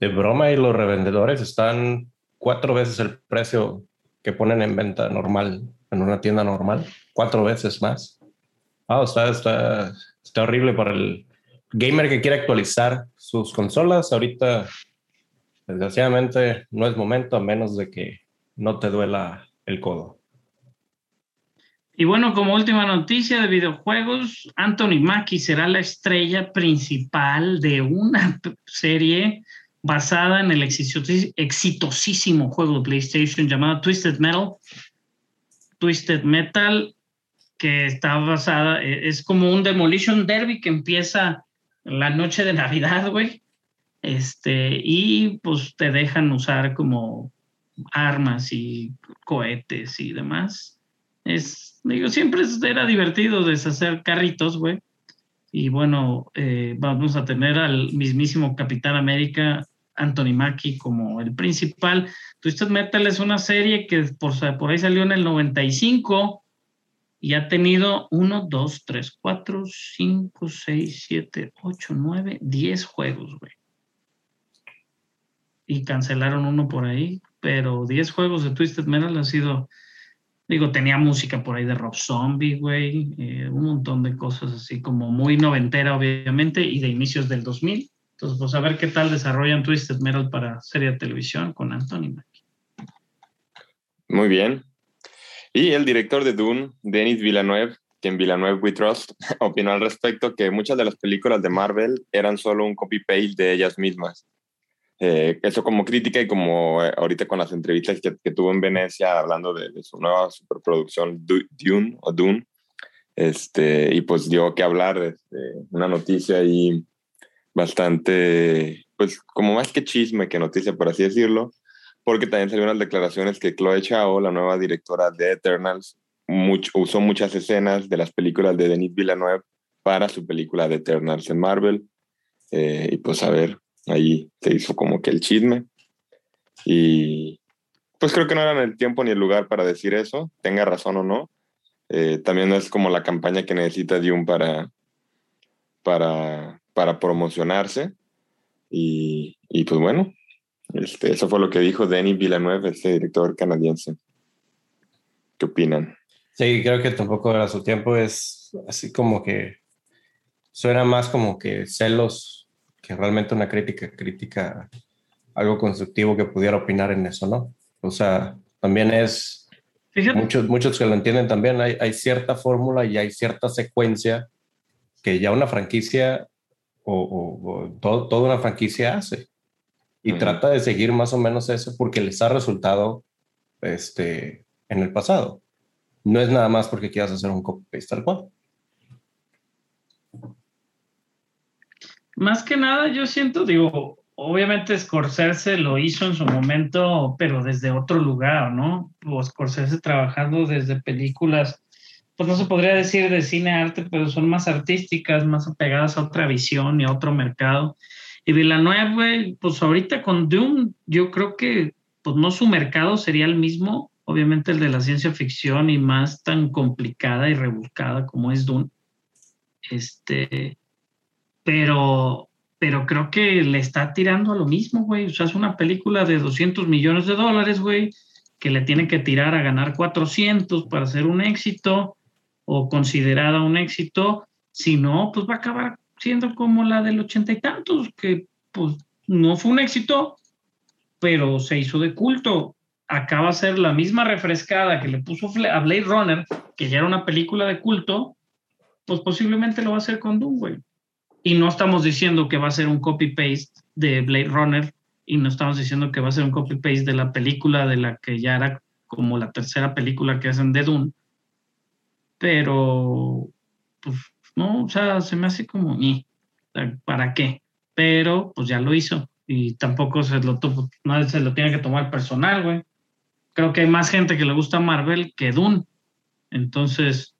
de broma y los revendedores están cuatro veces el precio que ponen en venta normal en una tienda normal, cuatro veces más. Ah, está, está, está horrible para el gamer que quiere actualizar sus consolas. Ahorita, desgraciadamente, no es momento a menos de que no te duela el codo. Y bueno, como última noticia de videojuegos, Anthony Mackie será la estrella principal de una serie basada en el exitosísimo juego de PlayStation llamado Twisted Metal. Twisted Metal, que está basada, e, es como un Demolition Derby que empieza la noche de Navidad, güey. Este, y pues te dejan usar como armas y cohetes y demás. Es, digo, siempre era divertido deshacer carritos, güey. Y bueno, eh, vamos a tener al mismísimo Capitán América Anthony Mackie como el principal. Twisted Metal es una serie que por, por ahí salió en el 95 y ha tenido 1, 2, 3, 4, 5, 6, 7, 8, 9, 10 juegos, güey. Y cancelaron uno por ahí, pero 10 juegos de Twisted Metal han sido, digo, tenía música por ahí de Rob Zombie, güey, eh, un montón de cosas así como muy noventera, obviamente, y de inicios del 2000 entonces, pues a ver qué tal desarrollan Twisted Metal para serie de televisión con Anthony Mackie. Muy bien. Y el director de Dune, Denis Villeneuve, que en Villeneuve We Trust, opinó al respecto que muchas de las películas de Marvel eran solo un copy-paste de ellas mismas. Eh, eso como crítica y como eh, ahorita con las entrevistas que, que tuvo en Venecia hablando de, de, su nueva superproducción Dune o Dune, este, y pues dio que hablar de una noticia ahí bastante, pues como más que chisme que noticia, por así decirlo, porque también salieron unas declaraciones que Chloe Chao, la nueva directora de Eternals, usó muchas escenas de las películas de Denis Villeneuve para su película de Eternals en Marvel. Eh, y pues a ver, ahí se hizo como que el chisme. Y pues creo que no eran el tiempo ni el lugar para decir eso, tenga razón o no. Eh, también es como la campaña que necesita Dune para, para para promocionarse. Y, y pues bueno, este, eso fue lo que dijo Denis Villeneuve, este director canadiense. ¿Qué opinan? Sí, creo que tampoco era su tiempo, es así como que suena más como que celos que realmente una crítica, crítica, algo constructivo que pudiera opinar en eso, ¿no? O sea, también es, Fíjate, muchos, muchos que lo entienden también, hay, hay cierta fórmula y hay cierta secuencia que ya una franquicia o, o- o todo- toda una franquicia hace. Y trata de seguir más o menos eso porque les ha resultado este, en el pasado. No es nada más porque quieras hacer un copy-paste tal cual. más que nada yo siento, digo, obviamente Scorsese lo hizo en su momento, pero desde otro lugar, ¿no? O Scorsese trabajando desde películas, pues no se podría decir de cine arte, pero son más artísticas, más apegadas a otra visión y a otro mercado. Y Villeneuve, güey, pues ahorita con Doom, yo creo que pues no su mercado sería el mismo, obviamente el de la ciencia ficción y más tan complicada y rebuscada como es Dune. Este, pero, pero creo que le está tirando a lo mismo, güey. O sea, es una película de 200 millones de dólares, güey, que le tiene que tirar a ganar 400 para ser un éxito o considerada un éxito. Si no, pues va a acabar siendo como la del ochenta y tantos, que pues no fue un éxito, pero se hizo de culto. Acaba de ser la misma refrescada que le puso a Blade Runner, que ya era una película de culto, pues posiblemente lo va a hacer con Doom, güey. Y no estamos diciendo que va a ser un copy-paste de Blade Runner y no estamos diciendo que va a ser un copy-paste de la película de la que ya era como la tercera película que hacen de Dune. Pero, pues, no, o sea, se me hace como, "Ñe, ¿para qué? Pero, pues ya lo hizo y tampoco se lo, to- nadie se lo tiene que tomar personal, güey. Creo que hay más gente que le gusta Marvel que Dune. Entonces,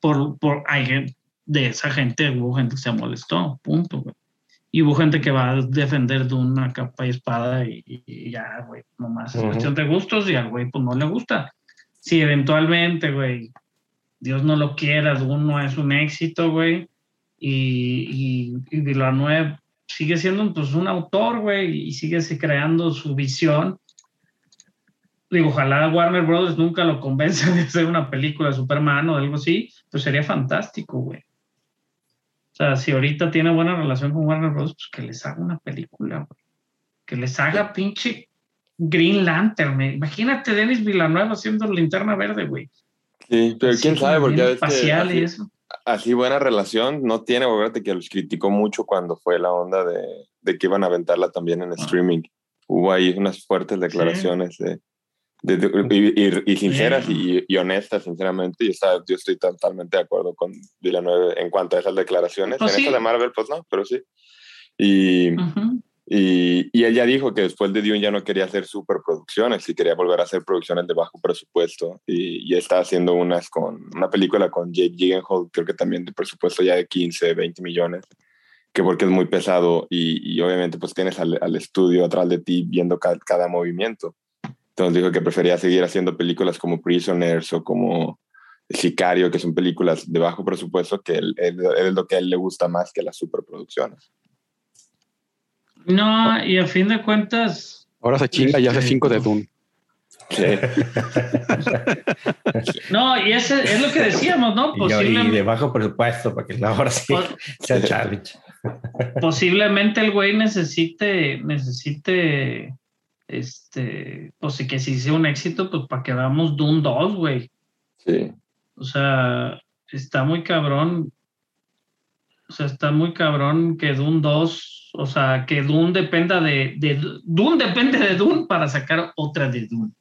por, por hay de esa gente hubo gente que se molestó, punto, güey. Y hubo gente que va a defender de una capa y espada y, y- ya, güey, nomás es Ujú. cuestión de gustos y al güey pues no le gusta. Si eventualmente, güey, Dios no lo quiera, Dune no es un éxito, güey, y, y, Villeneuve sigue siendo pues un autor, güey, y sigue creando su visión. Digo, ojalá Warner Brothers nunca lo convence de hacer una película de Superman o algo así, pues sería fantástico, güey. O sea, si ahorita tiene buena relación con Warner Bros., pues que les haga una película, güey. Que les haga pinche Green Lantern, güey. Imagínate Denis Villanueva haciendo linterna verde, güey. Sí, pero Así quién sabe, porque espacial y así, eso. así buena relación no tiene, acuérdate que los criticó mucho cuando fue la onda de, de que iban a aventarla también en streaming. Hubo ahí unas fuertes declaraciones de, de- de- y, y- sinceras y, y honestas, sinceramente, y está, yo estoy totalmente de acuerdo con Villanueva en cuanto a esas declaraciones. Pues en sí. esa de Marvel, pues no, pero sí. Y, Ujú. Y, ya dijo que después de Dune ya no quería hacer superproducciones y quería volver a hacer producciones de bajo presupuesto. Y, y está haciendo unas con una película con Jake Gyllenhaal, creo que también de presupuesto ya de 15, 20 millones, que porque es muy pesado y, obviamente pues tienes al, al estudio atrás de ti viendo ca- cada movimiento. Entonces dijo que prefería seguir haciendo películas como Prisoners o como Sicario, que son películas de bajo presupuesto, que él- es lo que a él le gusta más que las superproducciones. No, y a fin de cuentas, Ahora se chinga y hace Este, cinco de pues, Dune. Sí. no, y ese es lo que decíamos, ¿no? Y, yo- y de Posiblemente, bajo presupuesto, para que ahora sí sea challenge. posiblemente el güey necesite, necesite, este, pues sí que si sea un éxito, pues para que veamos Dune 2, güey. Sí. O sea, está muy cabrón. O sea, está muy cabrón que Dune 2, o sea, que Dune dependa de, de Dune depende de Dune para sacar otra de Dune.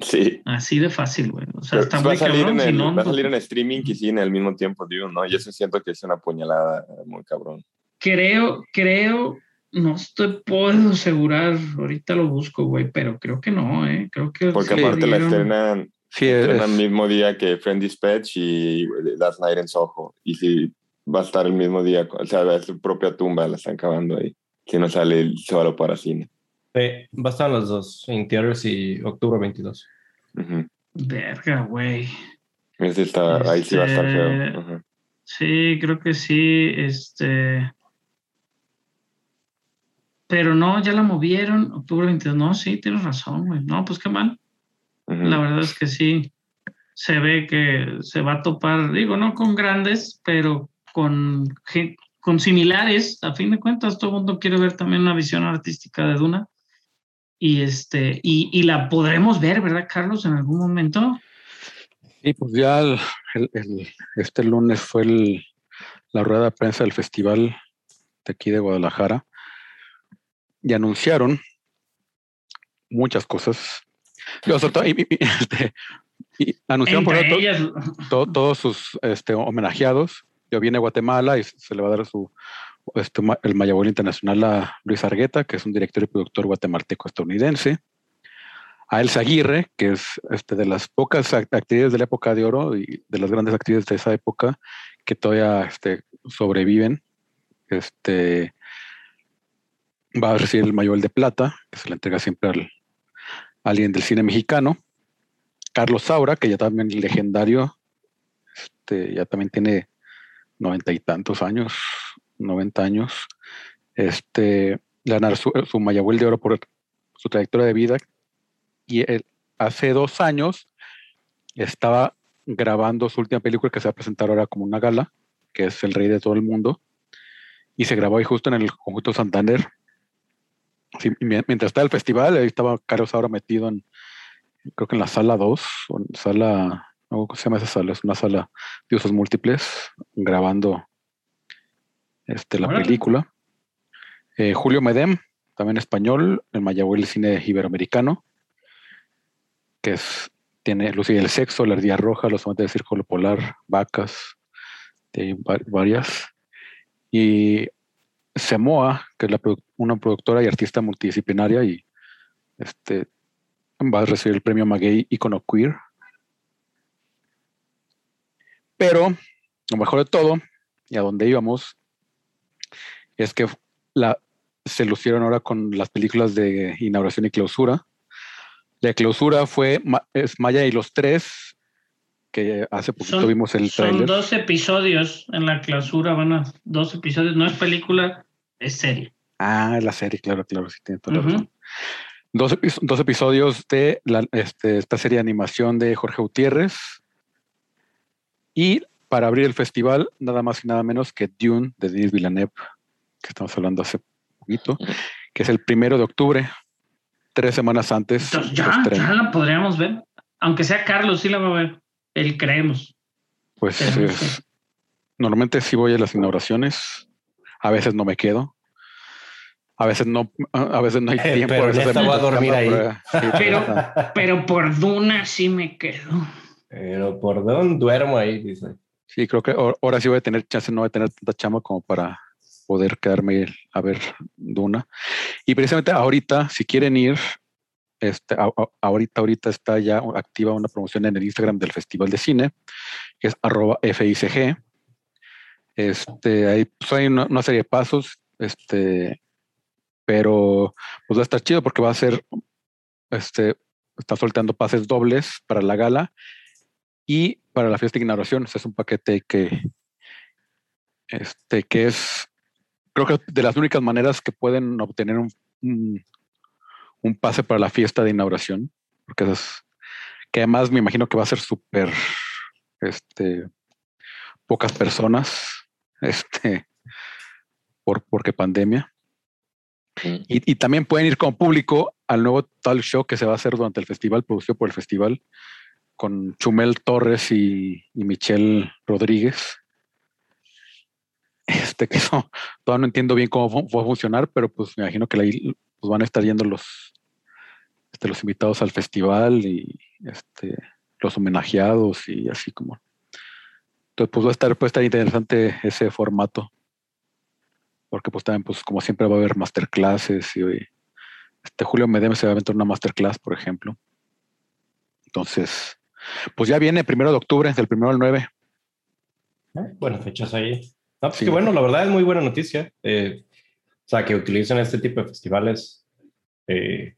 Sí. Así de fácil, güey. O sea, Pero está muy cabrón. en si el, no, va a salir en streaming y sí en el mismo tiempo, Dune, ¿no? Y eso siento que es una puñalada muy cabrón. creo, creo, no estoy, puedo asegurar, ahorita lo busco, güey, pero creo que no, ¿eh? Creo que Porque sí aparte la estrenan, Sí, es, estrenan el mismo día que Friend Dispatch y Last Night in Soho. Y sí, va a estar el mismo día, o sea, es su propia tumba, la están cavando ahí. Si no sale el- solo para cine. Sí, va a estar los dos, Interiors y octubre 22. Ujú. Verga, güey. Ese está, ahí sí va a estar Este- feo. Ujú. Sí, creo que sí. Este. pero no, ya la movieron, octubre 22. No, sí, tienes razón, güey. No, pues qué mal. La verdad es que sí, se ve que se va a topar, digo, no con grandes, pero con, con similares. A fin de cuentas, todo el mundo quiere ver también una visión artística de Duna. Y, este, y, y la podremos ver, ¿verdad, Carlos, en algún momento? Y pues ya el- el- el- este lunes fue la rueda de prensa del festival de aquí de Guadalajara y anunciaron muchas cosas. Sobre todo, y- y- este, y anunciaron por ellas, to- todos sus este, homenajeados. Ya viene Guatemala y se le va a dar su este, el Mayagüel Internacional a Luis Argueta, que es un director y productor guatemalteco estadounidense. A Elsa Aguirre, que es este, de las pocas act- actrices de la época de oro y de las grandes actrices de esa época que todavía este, sobreviven. Este, va a recibir el Mayagüel de Plata, que se le entrega siempre al, a alguien del cine mexicano. Carlos Saura, que ya también es legendario, este, ya también tiene noventa y tantos años, 90 años. Este, ganar su, su Mayagüel de Oro por su trayectoria de vida. Y él, hace dos años estaba grabando su última película que se va a presentar ahora como una gala, que es El Rey de todo el mundo. Y se grabó ahí justo en el conjunto Santander. Mientras estaba el festival, ahí estaba Carlos ahora metido en, creo que en la sala 2, o en sala, ¿cómo se llama esa sala? Es una sala de usos múltiples, grabando este, la película. Eh, Julio Medem, también español, el Mayagüel Cine Iberoamericano, que es, tiene Lucy y el Sexo, La Ardilla Roja, Los Amantes del Círculo Polar, Vacas, de va- varias. Y Semoa, que es la una productora y artista multidisciplinaria y este, va a recibir el premio Maguey Icono Queer. Pero lo mejor de todo, y a donde íbamos, es que la, se lucieron ahora con las películas de inauguración y clausura. La clausura fue es Maya y los tres, que hace poquito Son- vimos el Son tráiler. dos episodios en la clausura, van a dos episodios, no es película, es serie. Ah, la serie, claro, claro, sí tiene toda la Ujú. razón. Dos, dos episodios de la- este, esta serie de animación de Jorge Gutiérrez. Y para abrir el festival, nada más y nada menos que Dune de Denis Villeneuve, que estamos hablando hace poquito, que es el primero de octubre, tres semanas antes. Entonces, ya, ya la podríamos ver. Aunque sea Carlos, sí la va a ver. Él creemos. Pues es- normalmente sí voy a las inauguraciones, a veces no me quedo. A veces no, a veces no hay Eh, tiempo. pero a veces voy a dormir ahí. sí, pero- Pero por Duna sí me quedo. Pero por dónde duermo ahí, dice. Sí, creo que ahor- ahora sí voy a tener chance, no voy a tener tanta chama como para poder quedarme a ver Duna. Y precisamente ahorita, si quieren ir, este, a- ahorita, ahorita está ya activa una promoción en el Instagram del Festival de Cine, que es arroba FICG. Este, ahí pues, hay una, una serie de pasos, este, pero pues va a estar chido porque va a ser, este, está soltando pases dobles para la gala y para la fiesta de inauguración. Sea, es un paquete que, este, que es, creo que de las únicas maneras que pueden obtener un, un, un pase para la fiesta de inauguración, porque esas, que además me imagino que va a ser súper, este, pocas personas, este, por, porque pandemia. Mm. Y, y también pueden ir como público al nuevo talk show que se va a hacer durante el festival, producido por el festival, con Chumel Torres y, y Michelle Rodríguez. Este que eso todavía no entiendo bien cómo va a funcionar, pero pues me imagino que ahí pues, van a estar yendo los, este, los invitados al festival y este, los homenajeados y así como. Entonces, pues va a estar, puede estar interesante ese formato. Porque pues también, pues como siempre va a haber masterclasses y este Julio Medem se va a aventar una masterclass, por ejemplo. Entonces, pues ya viene primero de octubre, del primero al 9. Buenas fechas ahí. No, pues Sí. que bueno, la verdad es muy buena noticia. Eh, o sea, que utilicen este tipo de festivales eh,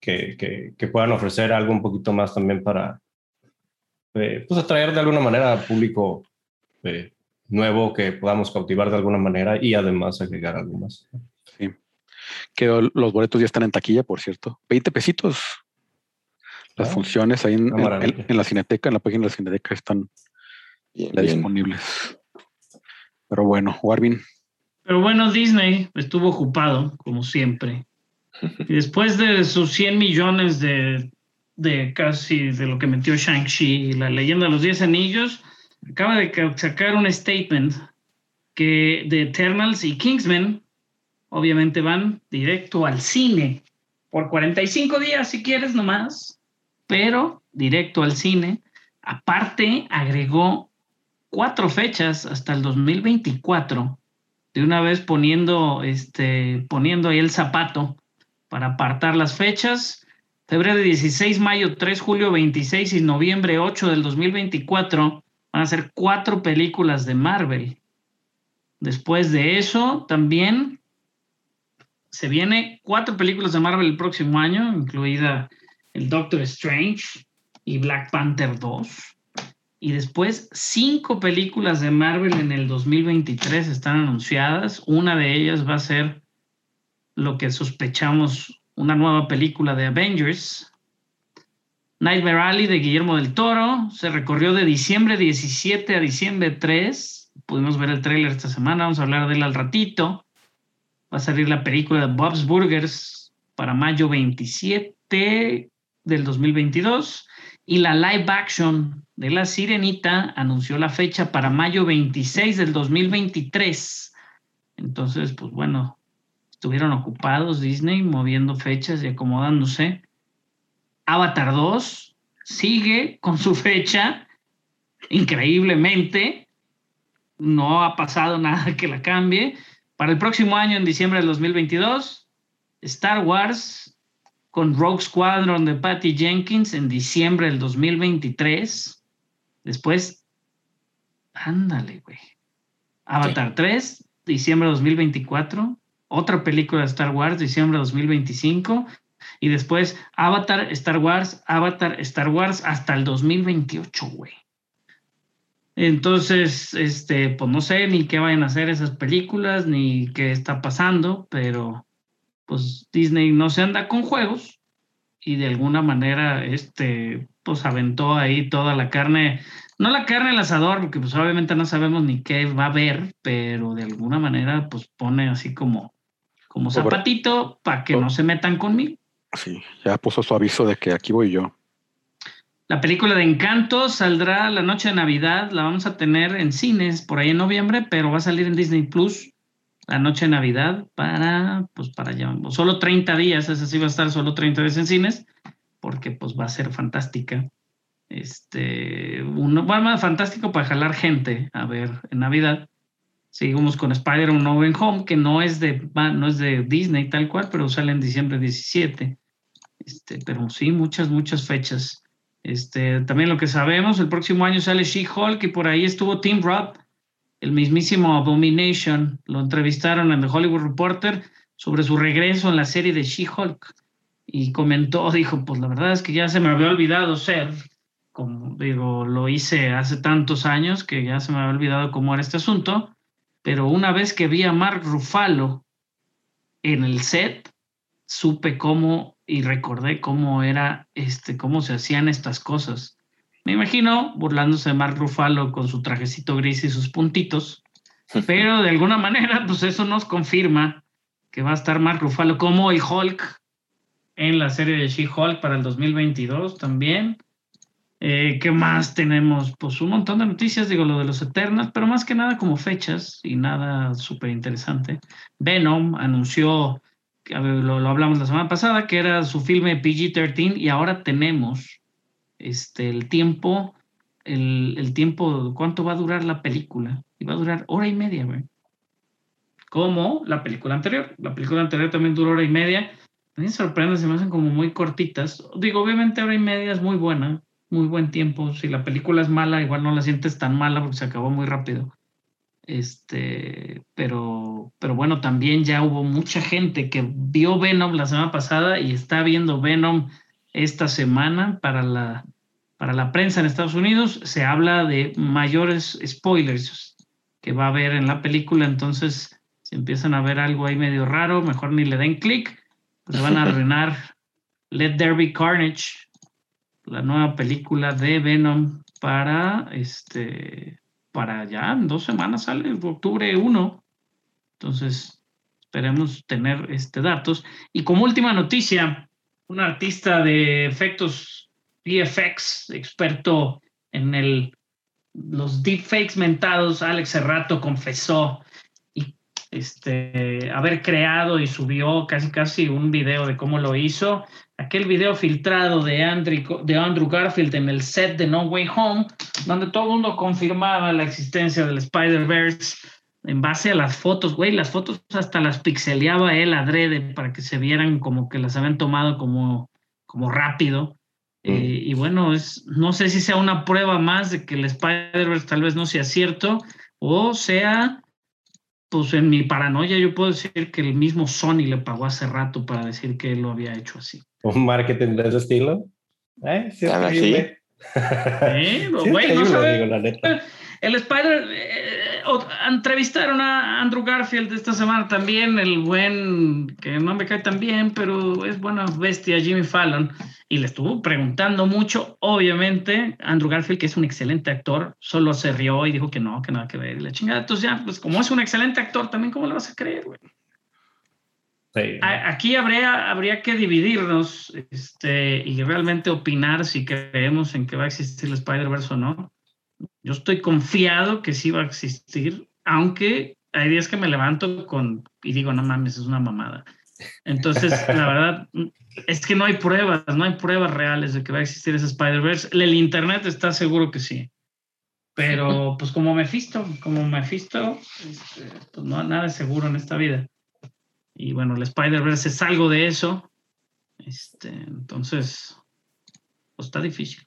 que, que, que puedan ofrecer algo un poquito más también para eh, pues atraer de alguna manera a público eh, nuevo que podamos cautivar de alguna manera y además agregar algo más. Que los boletos ya están en taquilla, por cierto. 20 pesitos. Las Ah, funciones ahí en, la Cineteca, en la página de la Cineteca están Bien, ya bien. disponibles. Pero bueno, Warvin, Pero bueno, Disney estuvo ocupado, como siempre. Y después de sus 100 millones de, de casi de lo que metió Shang-Chi y la leyenda de los 10 anillos, acaba de ca- sacar un statement que de Eternals y Kingsman obviamente van directo al cine por 45 días si quieres nomás, pero directo al cine. Aparte, agregó cuatro fechas hasta el 2024 de una vez poniendo, este, poniendo ahí el zapato para apartar las fechas. Febrero 16, mayo 3, julio 26 y noviembre 8 del 2024 van a ser cuatro películas de Marvel. Después de eso, también se viene cuatro películas de Marvel el próximo año, incluida el Doctor Strange y Black Panther 2. Y después cinco películas de Marvel en el 2023 están anunciadas. Una de ellas va a ser lo que sospechamos, una nueva película de Avengers. Nightmare Alley de Guillermo del Toro se recorrió de diciembre 17 a diciembre 3. Pudimos ver el tráiler esta semana, vamos a hablar de él al ratito. Va a salir la película de Bob's Burgers para mayo 27 del 2022 y la live action de La Sirenita anunció la fecha para mayo 26 del 2023. Entonces, pues bueno, estuvieron ocupados Disney moviendo fechas y acomodándose. Avatar 2 sigue con su fecha, increíblemente. No ha pasado nada que la cambie. Para el próximo año, en diciembre del 2022, Star Wars con Rogue Squadron de Patty Jenkins en diciembre del 2023. Después, ándale, güey. Avatar 3, diciembre de 2024. Otra película de Star Wars, diciembre de 2025. Y después Avatar, Star Wars, Avatar, Star Wars hasta el 2028, güey. Entonces, este, pues no sé ni qué vayan a hacer esas películas, ni qué está pasando, pero pues Disney no se anda con juegos y de alguna manera, este, pues aventó ahí toda la carne, no la carne al asador, porque pues obviamente no sabemos ni qué va a haber, pero de alguna manera, pues pone así como, como zapatito para que Oh. no se metan conmigo. sí, ya puso su aviso de que aquí voy yo. La película de Encanto saldrá la noche de Navidad, la vamos a tener en cines por ahí en noviembre, pero va a salir en Disney Plus la noche de Navidad para, pues para ya, solo 30 días, esa sí va a estar solo 30 días en cines, porque pues va a ser fantástica. Este, fantástico para jalar gente a ver en Navidad. Seguimos con Spider-Man No Home, que no es de no es de Disney tal cual, pero sale en diciembre 17. Este, pero sí, muchas, muchas fechas. Este, también lo que sabemos, el próximo año sale She-Hulk y por ahí estuvo Tim Roth, el mismísimo Abomination. Lo entrevistaron en The Hollywood Reporter sobre su regreso en la serie de She-Hulk y comentó, dijo, pues la verdad es que ya se me había olvidado ser, como digo, lo hice hace tantos años que ya se me había olvidado cómo era este asunto, pero una vez que vi a Mark Ruffalo en el set, supe cómo y recordé cómo era, este, cómo se hacían estas cosas. Me imagino burlándose de Mark Ruffalo con su trajecito gris y sus puntitos, pero de alguna manera, pues eso nos confirma que va a estar Mark Ruffalo como el Hulk en la serie de She-Hulk para el 2022 también. Eh, ¿Qué más tenemos? Pues un montón de noticias, digo, lo de los Eternals, pero más que nada como fechas y nada súper interesante. Venom anunció, lo hablamos la semana pasada, que era su filme PG-13 y ahora tenemos este, el tiempo, el, el tiempo, ¿cuánto va a durar la película? Y va a durar hora y media, güey. Como la película anterior. La película anterior también duró hora y media. Me sorprende, se me hacen como muy cortitas. Digo, obviamente hora y media es muy buena, muy buen tiempo. Si la película es mala, igual no la sientes tan mala porque se acabó muy rápido. Este, pero, pero bueno, también ya hubo mucha gente que vio Venom la semana pasada y está viendo Venom esta semana para la, para la prensa en Estados Unidos. Se habla de mayores spoilers que va a haber en la película, entonces Si empiezan a ver algo ahí medio raro, mejor ni le den clic, pues van a arruinar Let There Be Carnage, la nueva película de Venom para este para ya en dos semanas sale octubre 1. Entonces, esperemos tener este datos. Y como última noticia, un artista de efectos VFX, experto en el, los deepfakes mentados, Alex Serrato, confesó y, este, haber creado y subió casi casi un video de cómo lo hizo. Aquel video filtrado de Andrew, de Andrew Garfield en el set de No Way Home, donde todo el mundo confirmaba la existencia del Spider-Verse en base a las fotos, güey, las fotos hasta las pixeleaba él adrede para que se vieran como que las habían tomado como, como rápido. Eh, y bueno, es, no sé si sea una prueba más de que el Spider-Verse tal vez no sea cierto o sea, pues en mi paranoia yo puedo decir que el mismo Sony le pagó hace rato para decir que él lo había hecho así. ¿Un marketing de ese estilo? ¿Eh? Sí, es. ¿Eh? Sí, Güey, es no sabe- digo, la neta. El Spider, eh, entrevistaron a Andrew Garfield esta semana también, el buen, que no me cae tan bien, pero es buena bestia, Jimmy Fallon, y le estuvo preguntando mucho, obviamente, Andrew Garfield, que es un excelente actor, solo se rió y dijo que no, que nada que ver, y la chingada, entonces ya, pues como es un excelente actor, también, ¿cómo le vas a creer, güey? Sí. Aquí habría, habría que dividirnos este, y realmente opinar si creemos en que va a existir el Spider-Verse o no. Yo estoy confiado que sí va a existir, aunque hay días que me levanto con y digo, no mames, es una mamada. Entonces, la verdad, es que no hay pruebas, no hay pruebas reales de que va a existir ese Spider-Verse. El Internet está seguro que sí. Pero, pues como Mephisto, como Mephisto, este, pues no nada es seguro en esta vida. Y bueno, el Spider-Verse es algo de eso. Este, entonces, pues está difícil.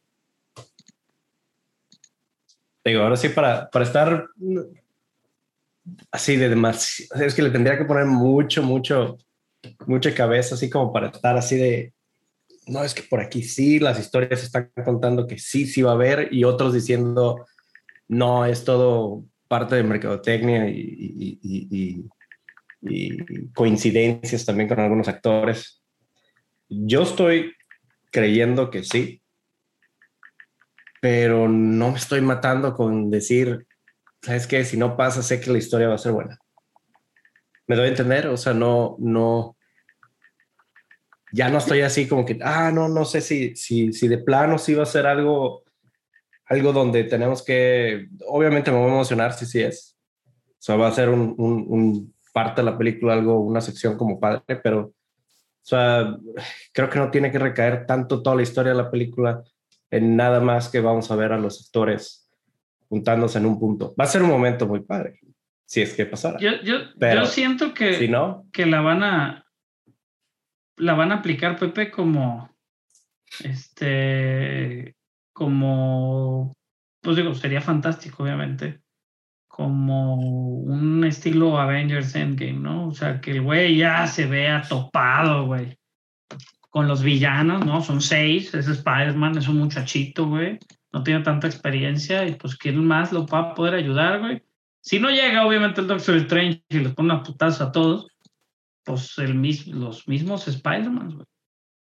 Digo, ahora sí, para, para estar así de demasiado, es que le tendría que poner mucho, mucho, mucha cabeza, así como para estar así de, no, es que por aquí sí, las historias están contando que sí, sí va a haber, y otros diciendo, no, es todo parte de mercadotecnia y, y- coincidencias también con algunos actores. Yo estoy creyendo que sí, pero no me estoy matando con decir, ¿sabes qué? Si no pasa, sé que la historia va a ser buena. ¿Me doy a entender? O sea, no, no, ya no estoy así como que, ah, no, no sé si, si, si de plano sí va a ser algo, algo donde tenemos que, obviamente me voy a emocionar si sí es. O sea, va a ser un, un- un parte de la película, algo, una sección como padre, pero, o sea, creo que no tiene que recaer tanto toda la historia de la película en nada más que vamos a ver a los actores juntándose en un punto. Va a ser un momento muy padre, si es que pasara. Yo, yo, Pero, yo siento que, si no, que la van a la van a aplicar, Pepe, como este como pues digo, sería fantástico, obviamente. Como un estilo Avengers Endgame, ¿no? O sea, que el güey ya se vea topado, güey. Con los villanos, ¿no? Son seis. Ese Spider-Man es un muchachito, güey. No tiene tanta experiencia y pues quién más lo va a poder ayudar, güey. Si no llega, obviamente, el Doctor Strange y les pone una putazo a todos, pues el mis- los mismos Spider-Man, güey.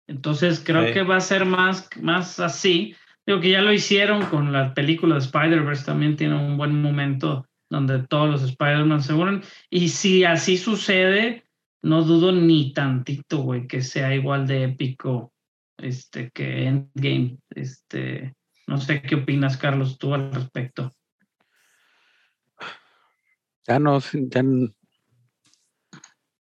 Entonces creo Sí. que va a ser más, más así. Digo que ya lo hicieron con la película de Spider-Verse, también tiene un buen momento donde todos los Spider-Man se unen. Y si así sucede, no dudo ni tantito, güey, que sea igual de épico este, que Endgame. Este, no sé qué opinas, Carlos, tú al respecto. Ya no, ya n-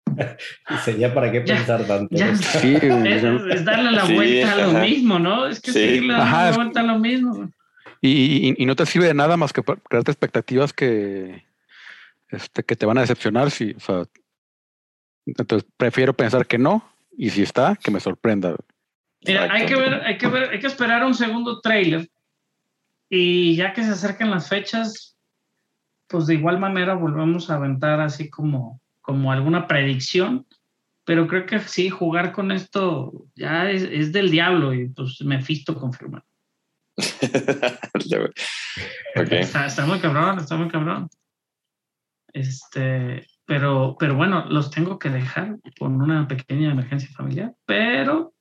dice, ya para qué Ya, pensar tanto. ya. sí, Es, darle la Sí, vuelta a lo ajá. mismo, ¿no? Es que Sí. seguirle dando Ajá, la es- vuelta a lo mismo. Y, y- y no te sirve de nada más que para crearte expectativas que, este, que te van a decepcionar. Si, o sea, entonces prefiero pensar que no, y si está, que me sorprenda. Mira, hay que ver, hay que ver, hay que esperar un segundo trailer. Y ya que se acercan las fechas, pues de igual manera volvemos a aventar así como, como alguna predicción. Pero creo que sí, jugar con esto ya es, es del diablo y pues Mephisto confirma. ok. Está, está muy cabrón, está muy cabrón. Este, pero, pero bueno, los tengo que dejar con una pequeña emergencia familiar, pero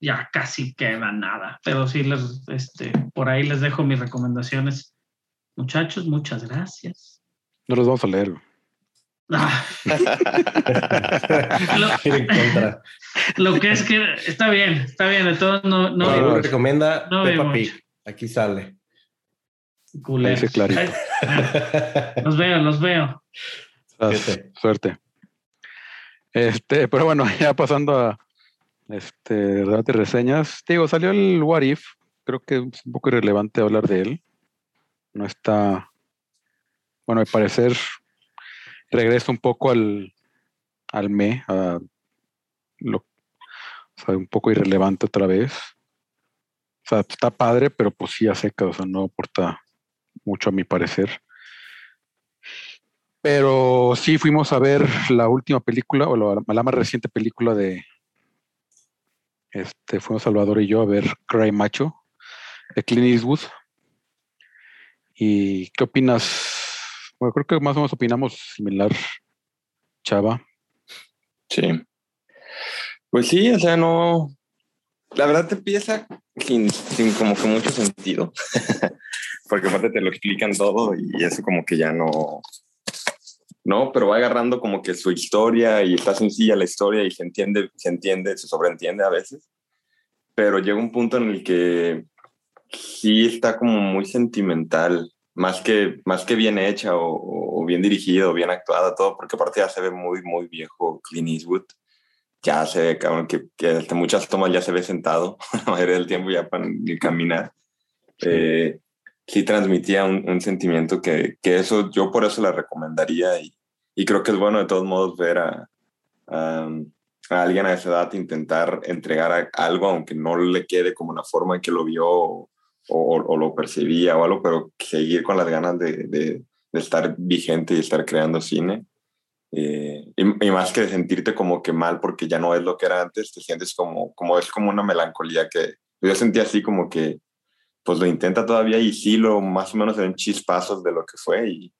ya casi queda nada. Pero sí, les, este, por ahí les dejo mis recomendaciones. Muchachos, muchas gracias. No los vamos a leer. Ah, contra. lo que es que está bien, está bien. Entonces no, no, No, recomienda no Peppa. Pig. Aquí sale. Ay, Los veo, los veo. Suerte. Este, pero bueno, ya pasando a este debate reseñas. Digo, salió el What If. Creo que es un poco irrelevante hablar de él. No está. Bueno, al parecer regresa un poco al, al me, a lo, o sea, un poco irrelevante otra vez. O sea, está padre, pero pues sí a seca, o sea, no aporta mucho a mi parecer. Pero sí fuimos a ver la última película, o la, más reciente película de. Este, fuimos Salvador y yo a ver Cry Macho de Clint Eastwood. ¿Y qué opinas? Bueno, creo que más o menos opinamos similar, Chava. Sí. Pues sí, o sea, no. La verdad te empieza sin, sin como que mucho sentido. Porque aparte te lo explican todo y eso como que ya no. No, pero va agarrando como que su historia y está sencilla la historia y se entiende, se entiende, se sobreentiende a veces. Pero llega un punto en el que sí está como muy sentimental, más que, más que bien hecha o, o bien dirigida o bien actuada, todo, porque aparte ya se ve muy, muy viejo Clint Eastwood. Ya se ve, cabrón, que, que hasta muchas tomas ya se ve sentado, la mayoría del tiempo ya para ni caminar. Eh, sí transmitía un, un sentimiento que, que, eso, yo por eso la recomendaría y, y creo que es bueno de todos modos ver a, a, a alguien a esa edad intentar entregar a, algo, aunque no le quede como la forma en que lo vio o, o, o lo percibía o algo, pero seguir con las ganas de, de, de estar vigente y estar creando cine. Eh, y, y, más que sentirte como que mal porque ya no es lo que era antes, te sientes como, como es como una melancolía que yo sentía así como que pues lo intenta todavía y sí lo más o menos se ven chispazos de lo que fue y,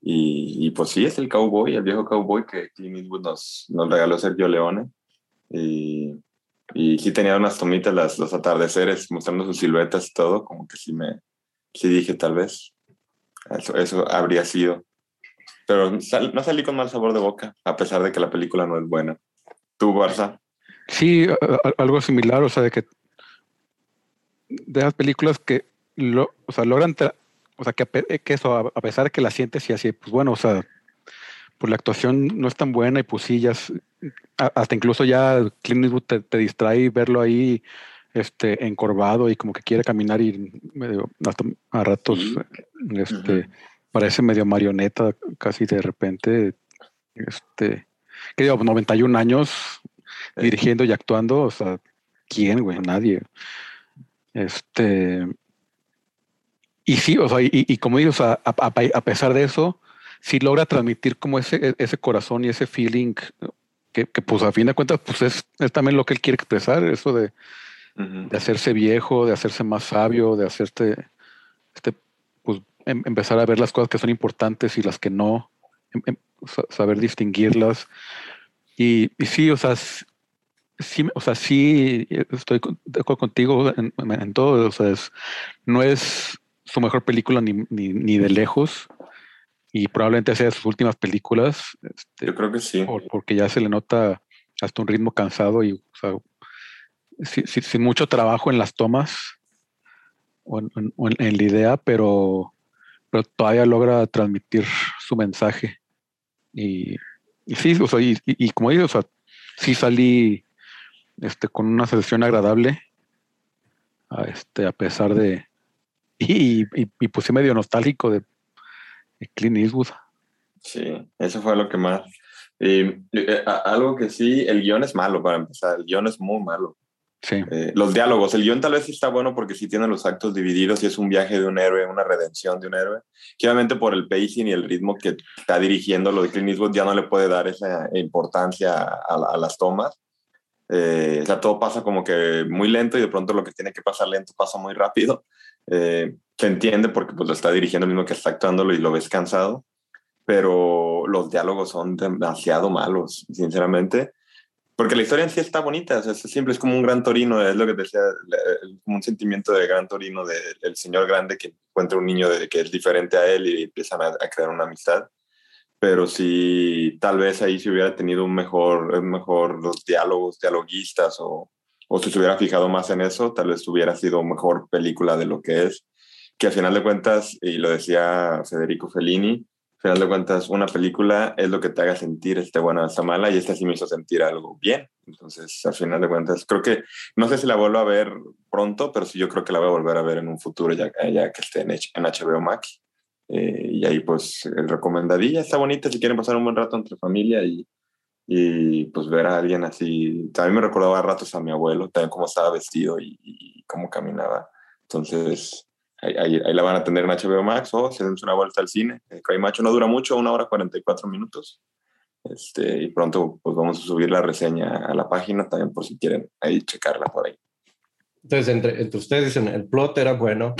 y, y, pues sí es el cowboy, el viejo cowboy que Clint Eastwood nos, nos regaló Sergio Leone y, y sí tenía unas tomitas las, los atardeceres mostrando sus siluetas y todo, como que sí me sí dije tal vez eso, eso habría sido pero sal, no salí con mal sabor de boca, a pesar de que la película no es buena. ¿Tú, Barça? Sí, algo similar, o sea, de que de las películas que lo, o sea, logran, o sea, que, que, eso, a pesar de que la sientes y así, pues bueno, o sea, pues la actuación no es tan buena y pues sí, ya, es, hasta incluso ya Clint Eastwood te, te distrae verlo ahí este, encorvado y como que quiere caminar y medio, hasta a ratos, este... Uh -huh parece medio marioneta casi de repente. Este, que digo, 91 años sí. dirigiendo y actuando, o sea, ¿quién, güey? Nadie. Este. Y sí, o sea, y, y como digo, o sea, a, a, a, pesar de eso, sí logra transmitir como ese, ese corazón y ese feeling que, que pues a fin de cuentas, pues es, es, también lo que él quiere expresar, eso de, uh -huh. de hacerse viejo, de hacerse más sabio, de hacerte, este, pues em, empezar a ver las cosas que son importantes y las que no, em, em, saber distinguirlas. Y, y, sí, o sea, sí, o sea, sí estoy de acuerdo contigo en, en todo. O sea, es, no es su mejor película ni, ni, ni, de lejos. Y probablemente sea de sus últimas películas. Este, Yo creo que sí. Por, porque ya se le nota hasta un ritmo cansado y, o sea, sin, sin mucho trabajo en las tomas o en, en, en la idea, pero pero todavía logra transmitir su mensaje. Y, y sí, o sea, y, y, y, como digo, o sea, sí salí este, con una sensación agradable, a, este, a pesar de... Y, y, y sí medio nostálgico de, de Clint Eastwood. Sí, eso fue lo que más... Eh, algo que sí, el guion es malo para empezar, el guion es muy malo. Sí. Eh, los diálogos, el guion tal vez sí está bueno porque sí tiene los actos divididos y es un viaje de un héroe, una redención de un héroe. Que obviamente por el pacing y el ritmo que está dirigiendo lo de Clint Eastwood ya no le puede dar esa importancia a, a las tomas. Eh, o sea, todo pasa como que muy lento y de pronto lo que tiene que pasar lento pasa muy rápido. Eh, se entiende porque pues lo está dirigiendo el mismo que está actuándolo y lo ves cansado. pero los diálogos son demasiado malos, sinceramente. Porque la historia en sí está bonita, o sea, siempre es como un gran torino, es lo que decía, como un sentimiento de gran torino del señor grande que encuentra un niño de, que es diferente a él y empiezan a, a, crear una amistad. Pero si tal vez ahí se hubiera tenido un mejor, mejor los diálogos, dialoguistas o, o si se hubiera fijado más en eso, tal vez hubiera sido mejor película de lo que es, que al final de cuentas, y lo decía Federico Fellini, al final de cuentas, una película es lo que te haga sentir esté buena o está mala, y esta sí me hizo sentir algo bien. Entonces, al final de cuentas, creo que, no sé si la vuelvo a ver pronto, pero sí yo creo que la voy a volver a ver en un futuro, ya, ya que esté en, en HBO Max. Eh, y ahí, pues, recomendadilla, está bonita si quieren pasar un buen rato entre familia y, y pues ver a alguien así, también me recordaba a ratos a mi abuelo, también cómo estaba vestido y, cómo caminaba. Entonces, ahí, ahí, la van a tener en HBO Max o se den una vuelta al cine. El Macho no dura mucho, una hora 44 minutos. Este, y pronto pues vamos a subir la reseña a la página también por si quieren ahí checarla por ahí. Entonces, entre, entre ustedes dicen, el plot era bueno,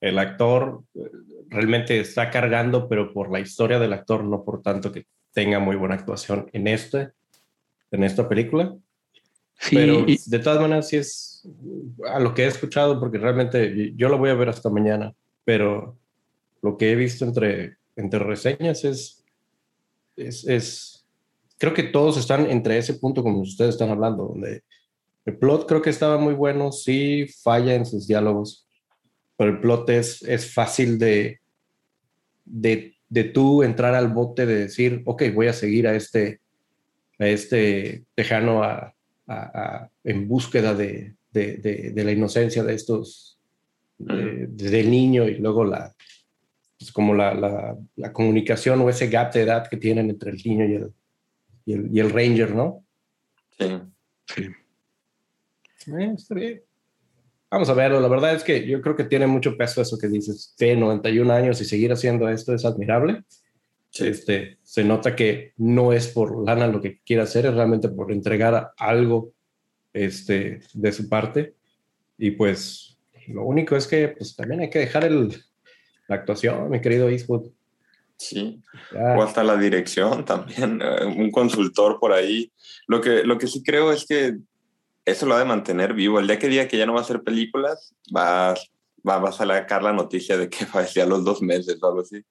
el actor eh, realmente está cargando, pero por la historia del actor, no por tanto que tenga muy buena actuación en, este, en esta película. Sí, Pero de todas maneras, sí es a lo que he escuchado, porque realmente yo lo voy a ver hasta mañana, pero lo que he visto entre, entre reseñas es, es, es, creo que todos están entre ese punto como ustedes están hablando, donde el plot creo que estaba muy bueno, sí falla en sus diálogos, pero el plot es, es fácil de, de de tú entrar al bote de decir, ok, voy a seguir a este, a este tejano a, en búsqueda de, la inocencia de estos, del niño y luego la, pues como la, comunicación o ese gap de edad que tienen entre el niño y el, y el, y el ranger, ¿no? Sí. Sí. Eh, está bien. Vamos a verlo. La verdad es que yo creo que tiene mucho peso eso que dices. Tiene 91 años y seguir haciendo esto es admirable. Este, se nota que no es por lana lo que quiere hacer, es realmente por entregar algo este, de su parte. Y pues lo único es que pues, también hay que dejar el, la actuación, mi querido Eastwood. Sí, o hasta la dirección también, eh, un consultor por ahí. Lo que, lo que sí creo es que eso lo ha de mantener vivo. El día que diga que ya no va a hacer películas, va, va, va a sacar la noticia de que falleció a los dos meses o algo así.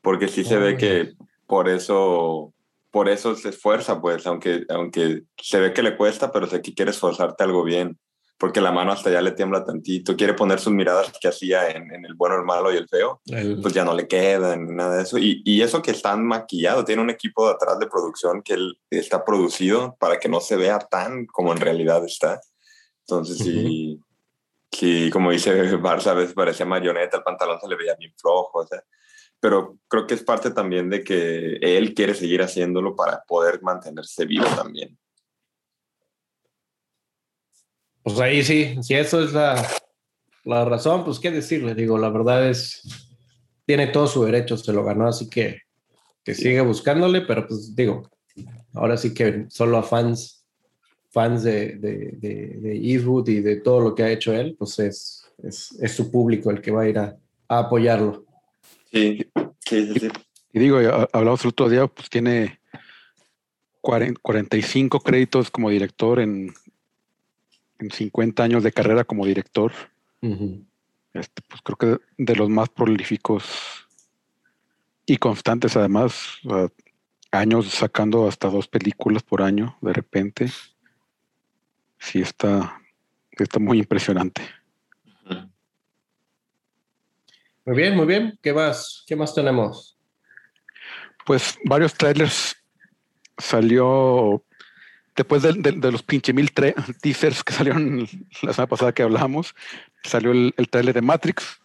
Porque sí se ve que por eso, por eso se esfuerza, pues, aunque, aunque se ve que le cuesta, pero sé que quiere esforzarte algo bien porque la mano hasta ya le tiembla tantito, quiere poner sus miradas que hacía en, en el bueno, el malo y el feo, pues ya no le quedan, nada de eso. Y, y, eso que están maquillado, tiene un equipo de atrás de producción que él está producido para que no se vea tan como en realidad está. Entonces, sí, sí, como dice Barça, a veces parecía marioneta, el pantalón se le veía bien flojo, o sea, pero creo que es parte también de que él quiere seguir haciéndolo para poder mantenerse vivo también. Pues ahí sí, si eso es la, la razón, pues qué decirle, digo, la verdad es, tiene todo su derecho, se lo ganó, así que que siga buscándole, pero pues digo, ahora sí que solo a fans, fans de, de, de, Eastwood y de todo lo que ha hecho él, pues es, es, es su público el que va a ir a, a apoyarlo. Sí, sí, sí, Y digo, hablamos el otro día, pues tiene 45 créditos como director en, en 50 años de carrera como director. este, pues creo que de los más prolíficos y constantes además, años sacando hasta dos películas por año de repente. Sí está, está muy impresionante. Muy bien, muy bien. ¿Qué más? ¿Qué más tenemos? Pues varios trailers. Salió después de, los pinche mil teasers que salieron la semana pasada que hablamos, salió el, el trailer de Matrix,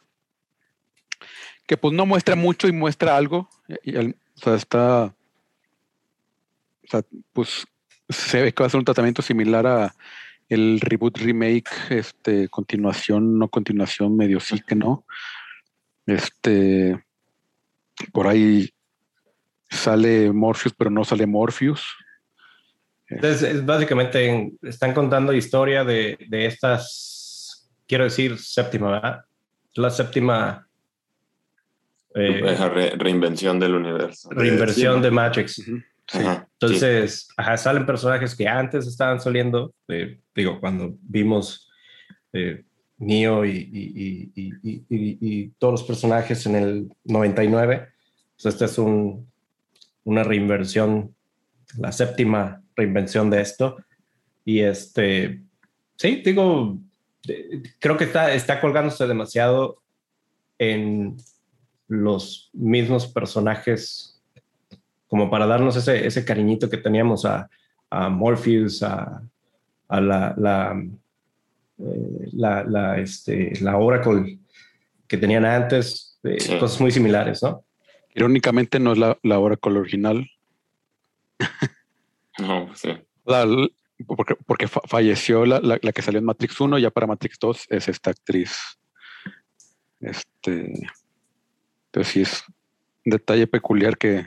que pues no muestra mucho y muestra algo. Y, o sea, está. O sea, pues se ve que va a ser un tratamiento similar a el reboot, remake, este, continuación, no continuación, medio sí que no. Este. Por ahí sale Morpheus, pero no sale Morpheus. Entonces, es básicamente están contando historia de, de, estas, quiero decir, séptima, ¿verdad? La séptima eh, re- reinvención del universo. reinversión Sí, de Matrix. Sí. Ajá, Entonces, ajá, salen personajes que antes estaban saliendo, eh, digo, cuando vimos eh, Neo y, y- y- y- y- y- y todos los personajes en el 99, pues esta es un, una reinversión, la séptima reinvención de esto. Y este, sí, digo, eh, creo que está, está colgándose demasiado en los mismos personajes como para darnos ese, ese cariñito que teníamos a, a Morpheus, a, a la, la, eh, la, la, este, la Oracle que tenían antes, eh, Sí. cosas muy similares, ¿no? Irónicamente no es la, la Oracle original. No, pues sí. La- porque porque fa- falleció la, la- la que salió en Matrix 1, ya para Matrix 2 es esta actriz. Este. Entonces sí es un detalle peculiar que.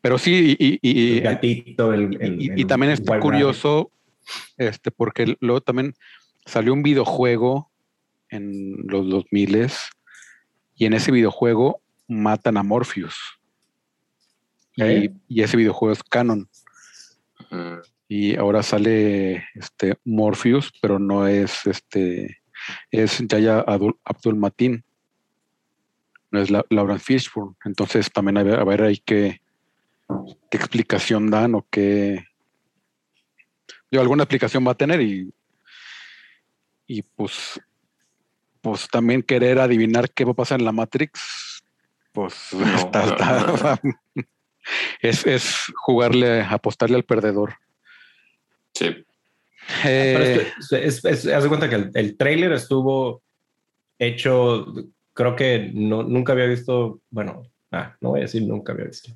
Pero sí, y, y- y- el gatito, el, el- y- el y también está curioso, este, porque luego también salió un videojuego en los 2000 y en ese videojuego matan a Morpheus. Y, ¿Eh? y ese videojuego es canon. Y ahora sale este Morpheus, pero no es este, es Yaya Abdul, Abdul Matin. No es la, Lauren Fishburne. Entonces también a ver, a ver ahí qué, qué explicación dan o qué. Yo alguna explicación va a tener y, y pues, pues también querer adivinar qué va a pasar en la Matrix, pues No, está- no, está- es, es jugarle, apostarle al perdedor. sí. Eh, es es- es- haz de cuenta que el, el trailer estuvo hecho, creo que no, nunca había visto, bueno, ah, no voy a decir nunca había visto.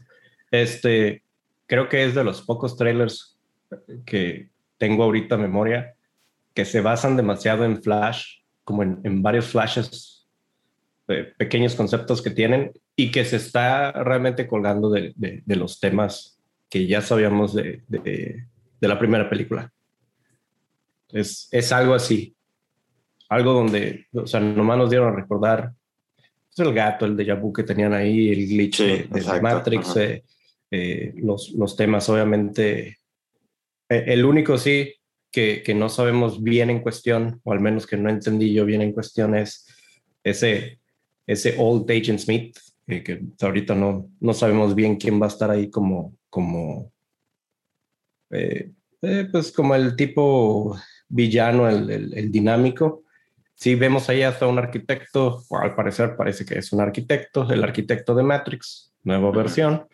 Este, creo que es de los pocos trailers que tengo ahorita en memoria que se basan demasiado en Flash, como en, en varios flashes, eh, pequeños conceptos que tienen y que se está realmente colgando de, de- de los temas que ya sabíamos de, de- la primera película. Es, es algo así. Algo donde, o sea, nomás nos dieron a recordar pues, el gato, el déjà vu que tenían ahí, el glitch Sí, de, de Matrix, eh, eh, los, los temas, obviamente. Eh, el único sí que, que no sabemos bien en cuestión, o al menos que no entendí yo bien en cuestión, es ese, ese Old Agent Smith, eh, que ahorita no, no sabemos bien quién va a estar ahí como, como eh, eh, pues como el tipo villano, el, el- el dinámico. Sí, vemos ahí hasta un arquitecto, o al parecer parece que es un arquitecto, el arquitecto de Matrix, nueva versión.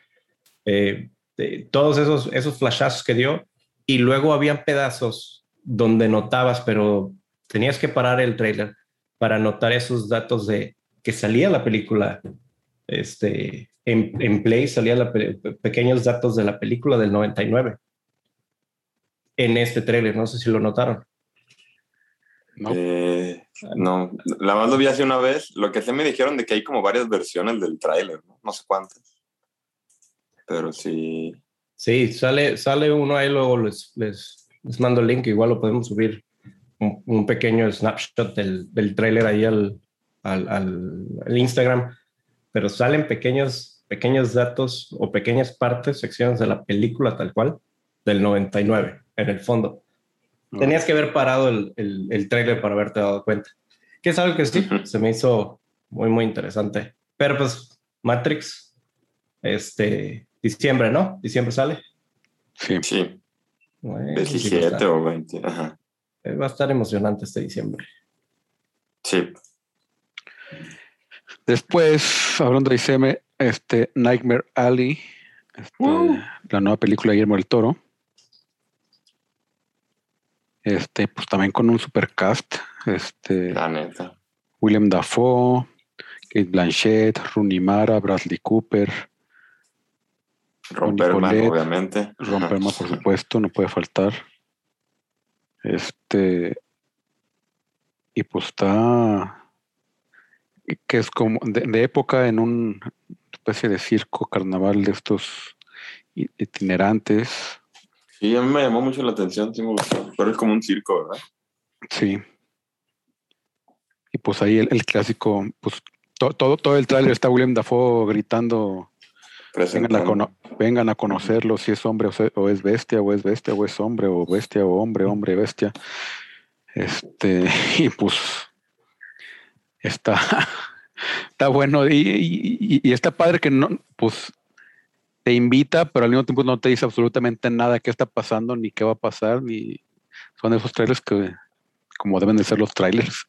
Eh, de todos esos, esos flashazos que dio, y luego habían pedazos donde notabas, pero tenías que parar el trailer para notar esos datos de que salía la película este, en, en Play, salía la pe- pequeños datos de la película del 99 en este trailer, no sé si lo notaron. no, Eh, no, la más lo vi hace una vez. Lo que sé me dijeron de que hay como varias versiones del tráiler, ¿no? No sé cuántas. Pero sí. Sí, sale, sale uno ahí, luego les, les, les mando el link, igual lo podemos subir un, un pequeño snapshot del, del trailer ahí al, al, al- al Instagram, pero salen pequeños, pequeños datos o pequeñas partes, secciones de la película tal cual, del 99 en el fondo. no. Tenías que haber parado el, el, el trailer para haberte dado cuenta. Que es algo que sí, se me hizo muy, muy interesante. Pero pues, Matrix, este, diciembre, ¿no? Diciembre sale. sí. Sí, Bueno, sí, va, a 17 estar, o 20. Ajá. eh, va a estar emocionante este diciembre. Sí. Después, hablando de ICM, este Nightmare Alley, este, Uh. la nueva película de Guillermo del Toro. Este, pues también con un supercast. Este, La neta. William Dafoe, Kate Blanchett, Rooney Mara, Bradley Cooper, Nicolette, obviamente. Romperma, por supuesto, no puede faltar. Este. Y pues está. Que es como de, de época en un especie de circo carnaval de estos itinerantes. Sí, a mí me llamó mucho la atención, sí me gustó. Pero es como un circo, ¿verdad? Sí. Y pues ahí el, el clásico, pues to- todo, todo el tráiler está William Dafoe gritando, vengan a, cono- vengan a conocerlo, si es hombre o, se- o es bestia, o es bestia, o es hombre, o bestia, o hombre, hombre, bestia. Este, y pues está, está bueno y, y- y está padre que no, pues te invita, pero al mismo tiempo no te dice absolutamente nada qué está pasando, ni qué va a pasar, ni son esos trailers que como deben de ser los trailers.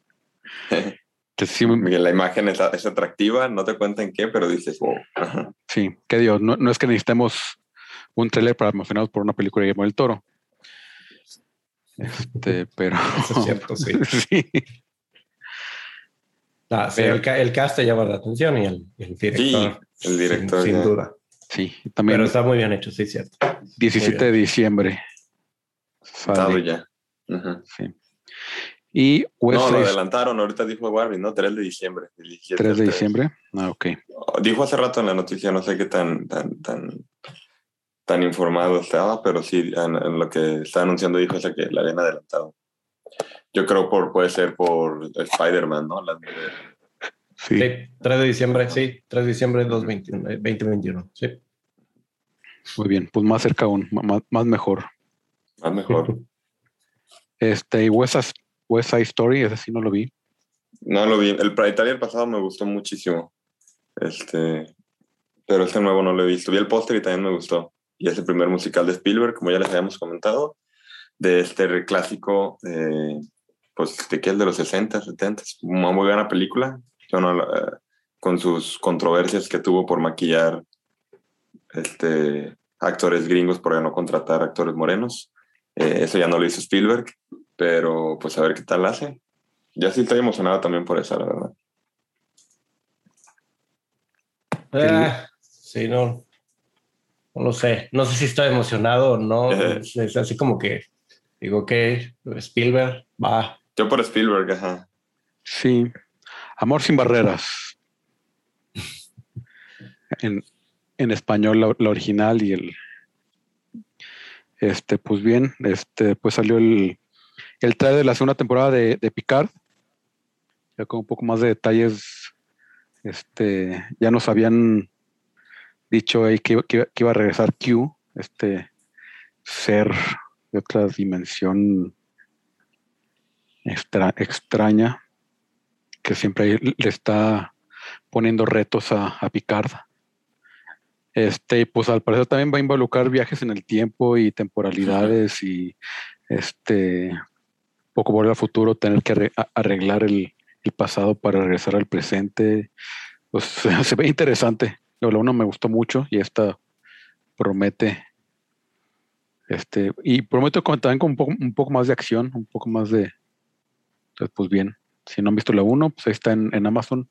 Que sí, Miguel, la imagen es, es atractiva, no te cuentan qué, pero dices, wow. Ajá. Sí, que Dios, no, no es que necesitemos un trailer para emocionarnos por una película de Guillermo del Toro. Este, pero. Eso es cierto, sí. sí. Ah, sí, Pero- el, el cast te llama la atención y el, el director. el director, Sin, duda. sí, también Pero está muy bien hecho, sí, cierto. 17 de diciembre. sale, ya. Sí. Y West No, lo adelantaron, ahorita dijo Warren, ¿no? 3 de diciembre. el 17 3 de diciembre. Ah, ok. Dijo hace rato en la noticia, no sé qué tan, tan, tan, tan informado estaba, pero sí, en, en lo que está anunciando dijo esa que la habían adelantado. Yo creo por puede ser por Spider-Man, ¿no? Las Sí. Sí, 3 de diciembre, sí, 3 de diciembre de 2021, eh, 2021, sí. Muy bien. Pues más cerca aún, más, más mejor. más mejor. Este, y West, West Side Story, ese sí no lo vi. No lo vi. El Pride Italia pasado me gustó muchísimo. Este, pero este nuevo no lo he visto. Vi el póster y también me gustó. Y es el primer musical de Spielberg, como ya les habíamos comentado, de este clásico, eh, pues de que es de los 60, 70. Es una muy buena película. Yo no la- eh, con sus controversias que tuvo por maquillar este, actores gringos por no contratar actores morenos. Eh, eso ya no lo hizo Spielberg, pero pues a ver qué tal hace. Ya sí estoy emocionado también por esa, la verdad. Ah, sí, no. No lo sé. No sé si estoy emocionado o no. Ajá. Es, es así como que digo que Spielberg va. Yo por Spielberg, ajá. Sí. Amor sin barreras. En, en español, la, original y el. Este, pues bien, este, pues salió el, el trailer de la segunda temporada de, de Picard. Ya con un poco más de detalles. Este, ya nos habían dicho ahí que, que iba a regresar Q, este ser de otra dimensión extra- extraña que siempre le está poniendo retos a, a Picard. Este, pues al parecer también va a involucrar viajes en el tiempo y temporalidades y este poco volver al futuro, tener que arreglar el, pasado para regresar al presente. Pues se ve interesante. La uno me gustó mucho y esta promete. Este, y prometo también con un poco, un poco más de acción, un poco más de. Entonces, pues bien. Si no han visto la 1, pues ahí está en, en Amazon.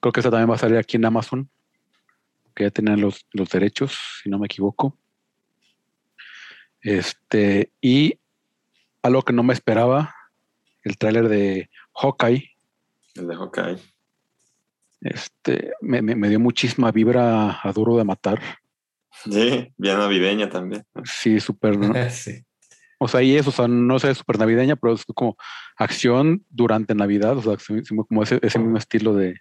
Creo que esta también va a salir aquí en Amazon. Que ya tienen los, los derechos, si no me equivoco. Este, y algo que no me esperaba, el tráiler de Hawkeye, El de Hawkeye. este, me, me- me dio muchísima vibra a duro de matar. Sí, bien navideña también. Sí, súper. sí. O sea, y eso, o sea, no sé, súper navideña, pero es como acción durante Navidad, o sea, como ese, ese mismo estilo de.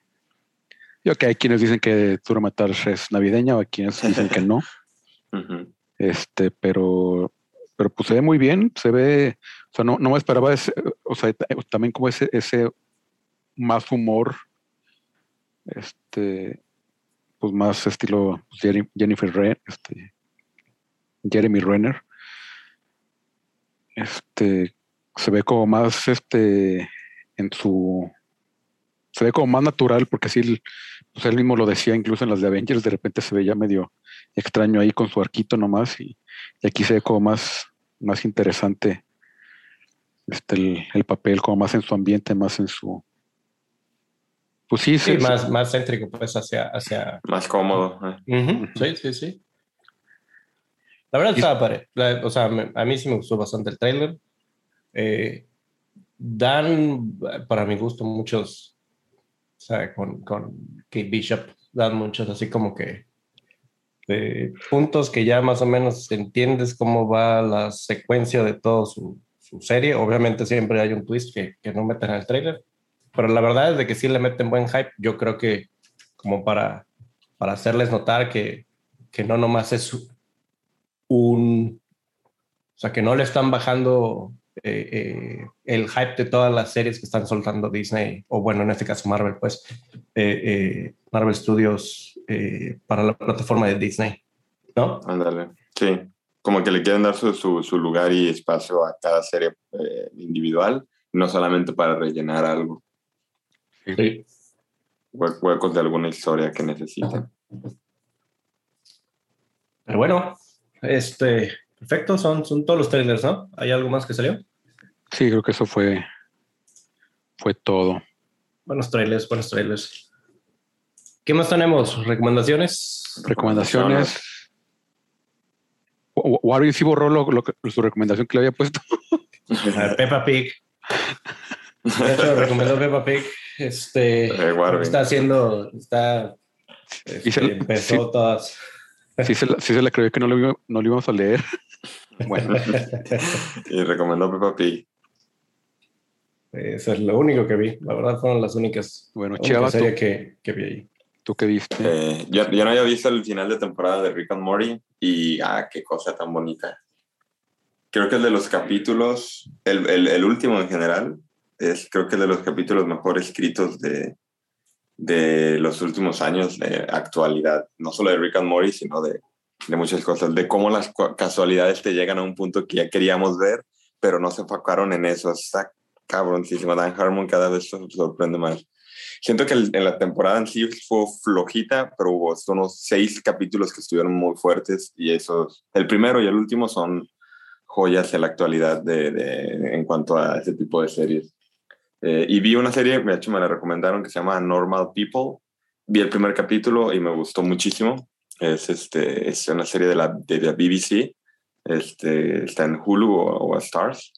Yo que hay quienes dicen que Duro Matar es navideña, o hay quienes dicen que no. Este, pero, pero pues se ve muy bien, se ve, o sea, no, no me esperaba ese, o sea, ta- también como ese, ese más humor, este, pues más estilo Jerry- Jennifer Ren, este, Jeremy Renner. Este, se ve como más, este, en su, se ve como más natural, porque así, el- pues él mismo lo decía, incluso en las de Avengers, de repente se veía medio extraño ahí con su arquito nomás y, y aquí se ve como más, más interesante este, el, el papel, como más en su ambiente, más en su... Pues sí, Sí, sí, más, más céntrico, pues, hacia. hacia... Más cómodo. ¿eh? Sí, sí, sí. La verdad Y- estaba padre. La- o sea, me- a mí sí me gustó bastante el trailer. Eh, dan, para mi gusto, muchos, o sea, con, con Kate Bishop, dan muchos así como que eh, puntos que ya más o menos entiendes cómo va la secuencia de todo su, su serie. Obviamente siempre hay un twist que, que no meten en el trailer, pero la verdad es de que sí le meten buen hype. Yo creo que como para, para hacerles notar que, que no nomás es un... O sea, que no le están bajando eh, eh, el hype de todas las series que están soltando Disney, o bueno, en este caso Marvel, pues, eh, Marvel Studios para la plataforma de Disney, ¿no? Ándale, sí. Como que le quieren dar su, su, lugar y espacio a cada serie individual, no solamente para rellenar algo. Sí. Huecos de alguna historia que necesiten. Pero bueno, este, perfecto, son, son todos los trailers, ¿no? ¿Hay algo más que salió? Sí, creo que eso fue, fue todo. Buenos trailers, buenos trailers. ¿Qué más tenemos? ¿Recomendaciones? Recomendaciones. Warren sí borró lo, su recomendación que le había puesto. Peppa Pig. De hecho, recomendó Peppa Pig. Este, eh, está haciendo, está, este, empezó todas Sí se, sí se le creyó que no lo, no lo íbamos a leer. Bueno. y recomendó Peppa Pig. Eso es lo único que vi. La verdad fueron las únicas. Bueno, Chava, que, que vi ahí. ¿Tú qué viste? Eh, yo, no había visto el final de temporada de Rick and Morty y ah, qué cosa tan bonita. Creo que el de los capítulos, el, el, el último en general, es creo que el de los capítulos mejor escritos de, de los últimos años de actualidad, no solo de Rick and Morty, sino de, de muchas cosas, de cómo las casualidades te llegan a un punto que ya queríamos ver, pero no se enfocaron en eso. Está cabroncísimo. Dan Harmon cada vez sorprende más. Siento que en la temporada en sí fue flojita, pero hubo unos seis capítulos que estuvieron muy fuertes y esos, el primero y el último son joyas en la actualidad de, de, en cuanto a ese tipo de series. Eh, y vi una serie, de hecho me la recomendaron, que se llama Normal People. Vi el primer capítulo y me gustó muchísimo. Es, este, es una serie de la, de la BBC. Este, está en Hulu o, Stars.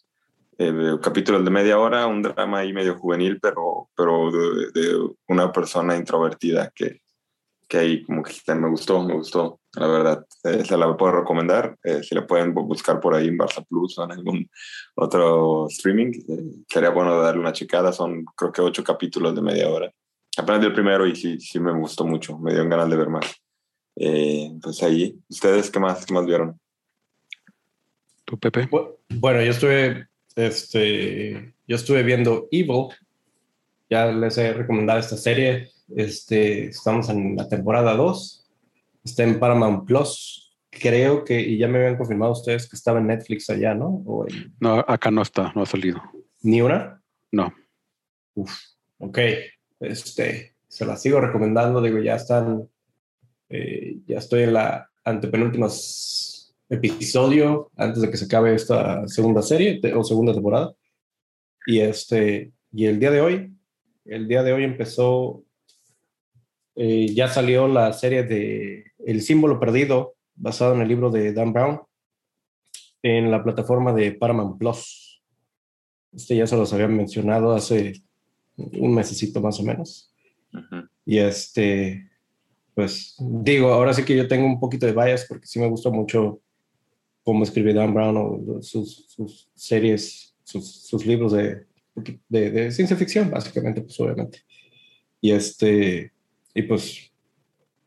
Eh, capítulos de media hora, un drama ahí medio juvenil, pero, pero de, una persona introvertida que, que ahí como que me gustó, me gustó, la verdad. Eh, se la puedo recomendar. Eh, si la pueden buscar por ahí en Barça Plus o en algún otro streaming, eh, sería bueno darle una checada. Son creo que ocho capítulos de media hora. Apenas el primero y sí, sí me gustó mucho. Me dio ganas de ver más. pues ahí, ¿ustedes qué más, qué más vieron? ¿Tú, Pepe? Bueno, yo estuve, este, yo estuve viendo Evil. Ya les he recomendado esta serie. Este, estamos en la temporada 2 Está en Paramount Plus. Creo que, y ya me habían confirmado ustedes que estaba en Netflix allá, ¿no? No, acá no está, no ha salido. ¿Ni una? No. Uf, ok. Este, se la sigo recomendando, digo, ya están, eh, ya estoy en la antepenúltima episodio antes de que se acabe esta segunda serie o segunda temporada. Y este, y el día de hoy, el día de hoy empezó eh, ya salió la serie de El símbolo perdido, basado en el libro de Dan Brown, en la plataforma de Paramount Plus. Este ya se los había mencionado hace un mesecito más o menos. Y este, pues digo, ahora sí que yo tengo un poquito de bias porque sí me gustó mucho cómo escribe Dan Brown o sus, series, sus, libros de, de, de, ciencia ficción, básicamente, pues obviamente. Y este, y pues,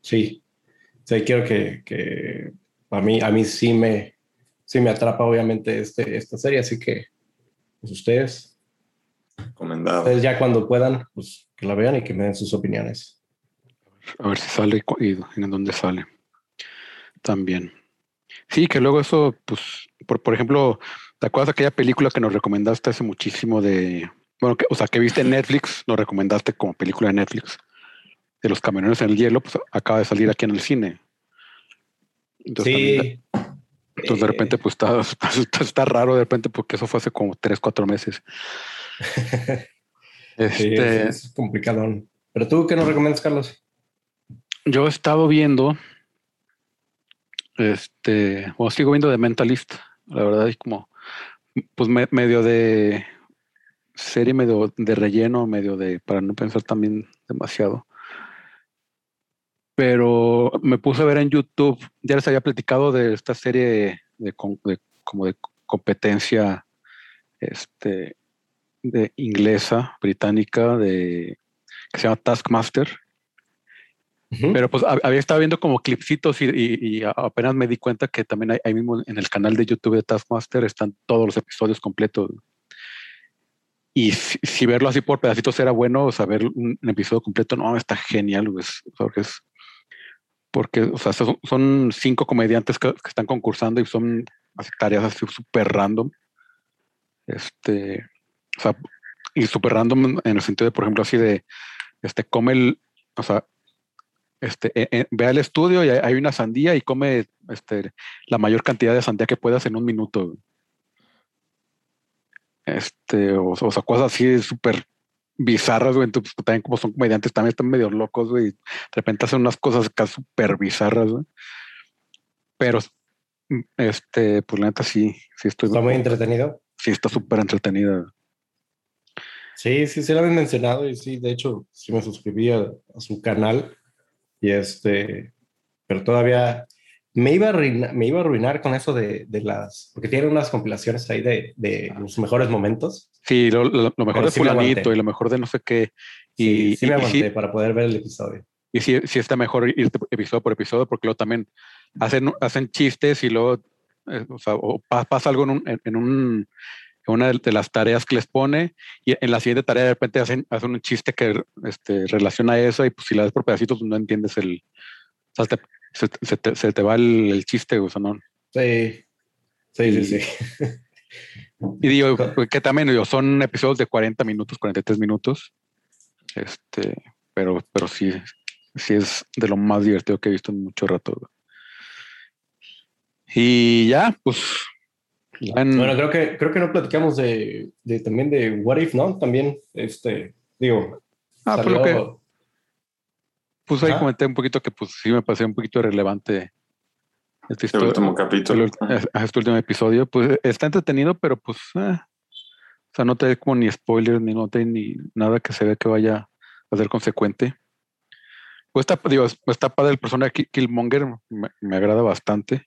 sí, sí quiero que, que a, mí, a mí sí me, sí me atrapa obviamente este, esta serie, así que pues ustedes, Recomendado. ya cuando puedan, pues que la vean y que me den sus opiniones. A ver si sale y, en dónde sale. También. Sí, que luego eso, pues, por, por ejemplo, ¿te acuerdas de aquella película que nos recomendaste hace muchísimo de, bueno, que, o sea, que viste en Netflix, nos recomendaste como película de Netflix? De los camioneros en el hielo, pues acaba de salir aquí en el cine. Entonces, sí. entonces de repente, pues está, está, raro de repente, porque eso fue hace como tres, cuatro meses. este, es, complicado. Pero tú, ¿qué nos recomiendas, Carlos? Yo he estado viendo, este, o sigo viendo de Mentalist. La verdad es como, pues medio de serie, medio de relleno, medio de, para no pensar también demasiado pero me puse a ver en YouTube, ya les había platicado de esta serie de, como de competencia este, de inglesa, británica, de que se llama Taskmaster. Pero pues hab- había estado viendo como clipsitos y, y- y a- apenas me di cuenta que también hay- ahí mismo en el canal de YouTube de Taskmaster están todos los episodios completos. Y si, si verlo así por pedacitos era bueno, o sea, ver un, un episodio completo, no, está genial, güey, es- porque es porque, o sea, son, cinco comediantes que, están concursando y son tareas así súper random. Este, o sea, y súper random en el sentido de, por ejemplo, así de, este, come el, o sea, este, eh, eh, ve al estudio y hay, una sandía y come este, la mayor cantidad de sandía que puedas en un minuto. Este, o, o sea, cosas así súper bizarras, güey. Entonces, pues, también como son comediantes, también están medio locos, güey. De repente hacen unas cosas acá súper bizarras, güey. Pero, este, pues la neta sí, sí estoy, Está muy entretenido. sí está súper entretenida. Sí, sí, sí lo habían mencionado y sí, de hecho, sí me suscribí a, a su canal y este, pero todavía me iba a arruinar, me iba a arruinar con eso de, de las, porque tiene unas compilaciones ahí de, de los mejores momentos. Sí, lo, lo- lo mejor de sí me fulanito aguanté. y lo mejor de no sé qué. Y, sí me y- y aguanté sí, para poder ver el episodio. y sí, sí está mejor ir episodio por episodio porque luego también hacen, hacen chistes y luego eh, o sea, o pa- pasa algo en, un, en, en un- en una de- las tareas que les pone y en la siguiente tarea de repente hacen, hacen un chiste que este, relaciona eso y pues si la ves por pedacitos no entiendes el... O sea, te- se, se te, se te va el, el chiste, no. Sí, sí, sí, Y- sí. Y digo que también digo, son episodios de 40 minutos, 43 minutos. Este, pero, pero sí, sí es de lo más divertido que he visto en mucho rato. Y ya, pues. ya en- Bueno, creo que, creo que no platicamos de, de también de What If, ¿no? También, este, digo, ah, pues, salió- lo que, pues ahí Ajá. comenté un poquito que pues sí me pasé un poquito irrelevante esta El último capítulo. el- a este último episodio, pues está entretenido, pero pues, eh, o sea, no te como ni spoilers, ni no te ni nada que se vea que vaya a ser consecuente. Pues está, digo, está padre el personaje Killmonger, me, me agrada bastante,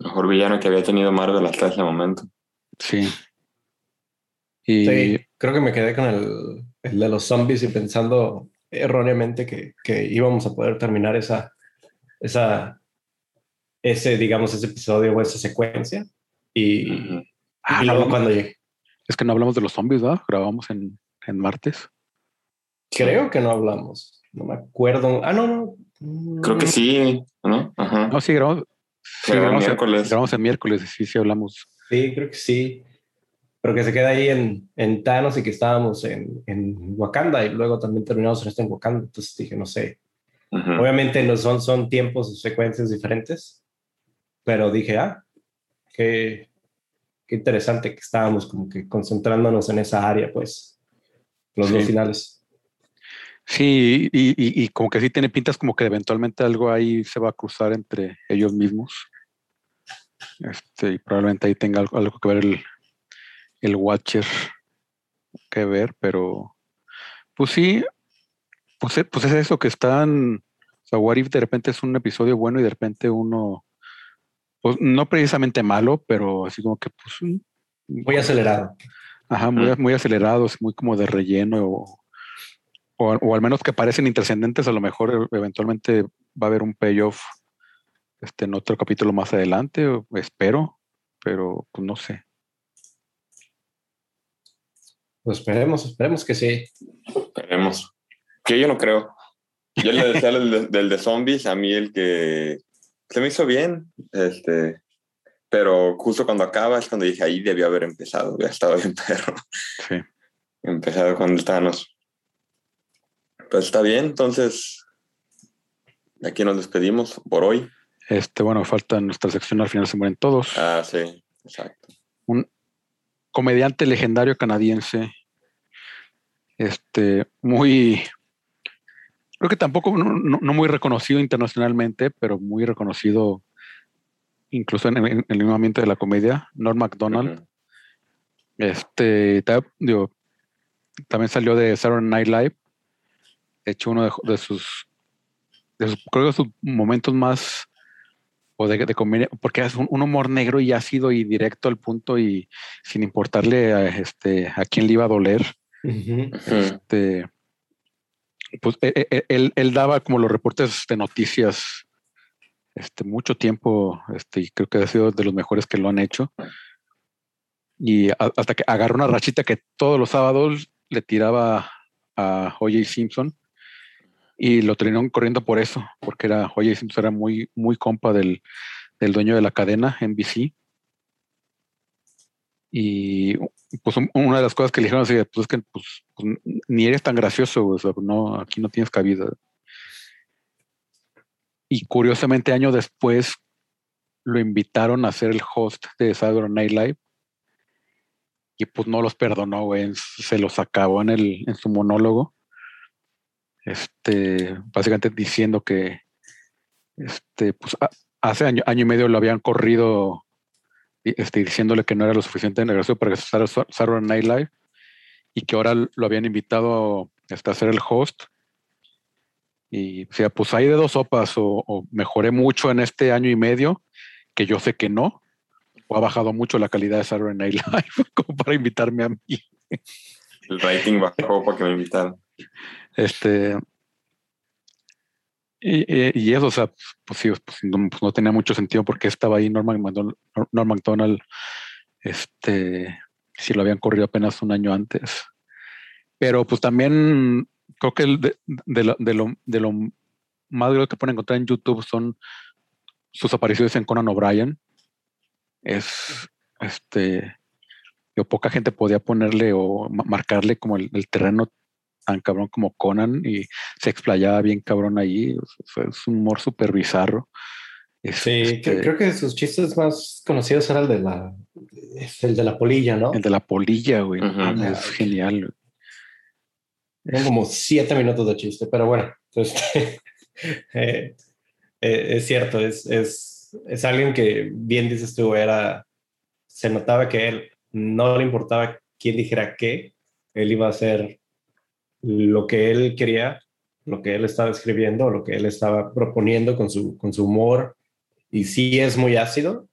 Mejor villano que había tenido Marvel hasta ese momento. sí. Y Sí, creo que me quedé con el, el de los zombies y pensando erróneamente que, que íbamos a poder terminar esa, esa, ese, digamos, ese episodio o esa secuencia. Y. Ah, luego hablamos- cuando llegué, es que no hablamos de los zombies, ¿verdad? Grabamos en, en martes. creo que no hablamos, no me acuerdo. Ah, no, no. Creo que sí, ¿no? Ajá. No, sí, grabamos. sí, Grabamos en- miércoles. grabamos el miércoles, sí, sí hablamos. Sí, creo que sí. Pero que se queda ahí en, en Thanos y que estábamos en, en Wakanda y luego también terminamos en esto en Wakanda. Entonces dije, no sé. Obviamente no son, son tiempos secuencias diferentes, pero dije, ah, qué, qué interesante que estábamos como que concentrándonos en esa área, pues, los Sí. dos finales. Sí, y, y- y como que sí tiene pintas como que eventualmente algo ahí se va a cruzar entre ellos mismos. Este, y probablemente ahí tenga algo, algo que ver el, el Watcher que ver, pero pues sí, pues, e- pues es eso que están, o sea, What If de repente es un episodio bueno y de repente uno, pues no precisamente malo, pero así como que pues Muy acelerado. Ajá, muy, muy acelerados, muy como de relleno, o, o, o al menos que parecen intrascendentes, a lo mejor e- eventualmente va a haber un payoff este, en otro capítulo más adelante, espero, pero pues no sé. Pues esperemos, esperemos que sí. Esperemos. Que yo no creo. Yo le decía el de- del de zombies, a mí el que se me hizo bien, este, pero justo cuando acaba es cuando dije ahí debió haber empezado, ya estaba bien perro, Sí. empezado con el Thanos. Pues está bien, entonces aquí nos despedimos por hoy. Este, bueno, falta nuestra sección al final se mueren todos. Ah, sí, exacto. Un comediante legendario canadiense. Este, muy. Creo que tampoco, no, muy reconocido internacionalmente, pero muy reconocido incluso en, en- en el mismo ambiente de la comedia, Norm MacDonald. Este, digo, también salió de Saturday Night Live. De hecho, uno de, de sus, de sus- creo que sus momentos más o de, de comedia, porque es un, un humor negro y ácido y directo al punto y sin importarle a, este, a quién le iba a doler. Ujú. Ujú. Este, pues e- e- e- él, él daba como los reportes de noticias este, mucho tiempo, este, y creo que ha sido de los mejores que lo han hecho. Y a- hasta que agarró una rachita que todos los sábados le tiraba a O.J. Simpson y lo terminaron corriendo por eso, porque era. Simpson era muy, muy compa del, del dueño de la cadena, NBC. Y pues un- una de las cosas que le dijeron así, pues es que pues, pues, ni eres tan gracioso, o no, aquí no tienes cabida. Y curiosamente, año después, lo invitaron a ser el host de Saturday Night Live. Y pues no los perdonó, güey. Se los acabó en, el, en su monólogo. Este, básicamente diciendo que este, pues a- hace año, año y medio lo habían corrido este, diciéndole que no era lo suficiente gracioso para que estar Saturday Night Live y que ahora lo habían invitado este, a ser el host. Y o sea, pues hay de dos sopas, o, o mejoré mucho en este año y medio, que yo sé que no, o ha bajado mucho la calidad de Saturday Night Live como para invitarme a mí. El rating bajó para que me invitaran. Este. Y, eso, o sea, pues sí, pues no, pues no tenía mucho sentido porque estaba ahí Norman McDonald, Norm Macdonald, este, si lo habían corrido apenas un año antes. Pero pues también creo que de, de lo, de, lo, de lo más grande que pueden encontrar en YouTube son sus apariciones en Conan O'Brien. Es este. yo, poca gente podía ponerle o ma- marcarle como el terreno tan cabrón como Conan y se explayaba bien cabrón sea, es un humor súper bizarro. Es, Sí, este, cre- creo que sus chistes más conocidos era el de la, es el de la polilla, ¿no? el de la polilla, güey. mames, Ah, es genial. güey. Eran como siete minutos de chiste, pero bueno, este, eh, eh, es cierto, es, es, es alguien que, bien dices tú, era, se notaba que él no le importaba quién dijera qué, él iba a hacer lo que él quería, lo que él estaba escribiendo, lo que él estaba proponiendo con su, con su humor, y sí es muy ácido,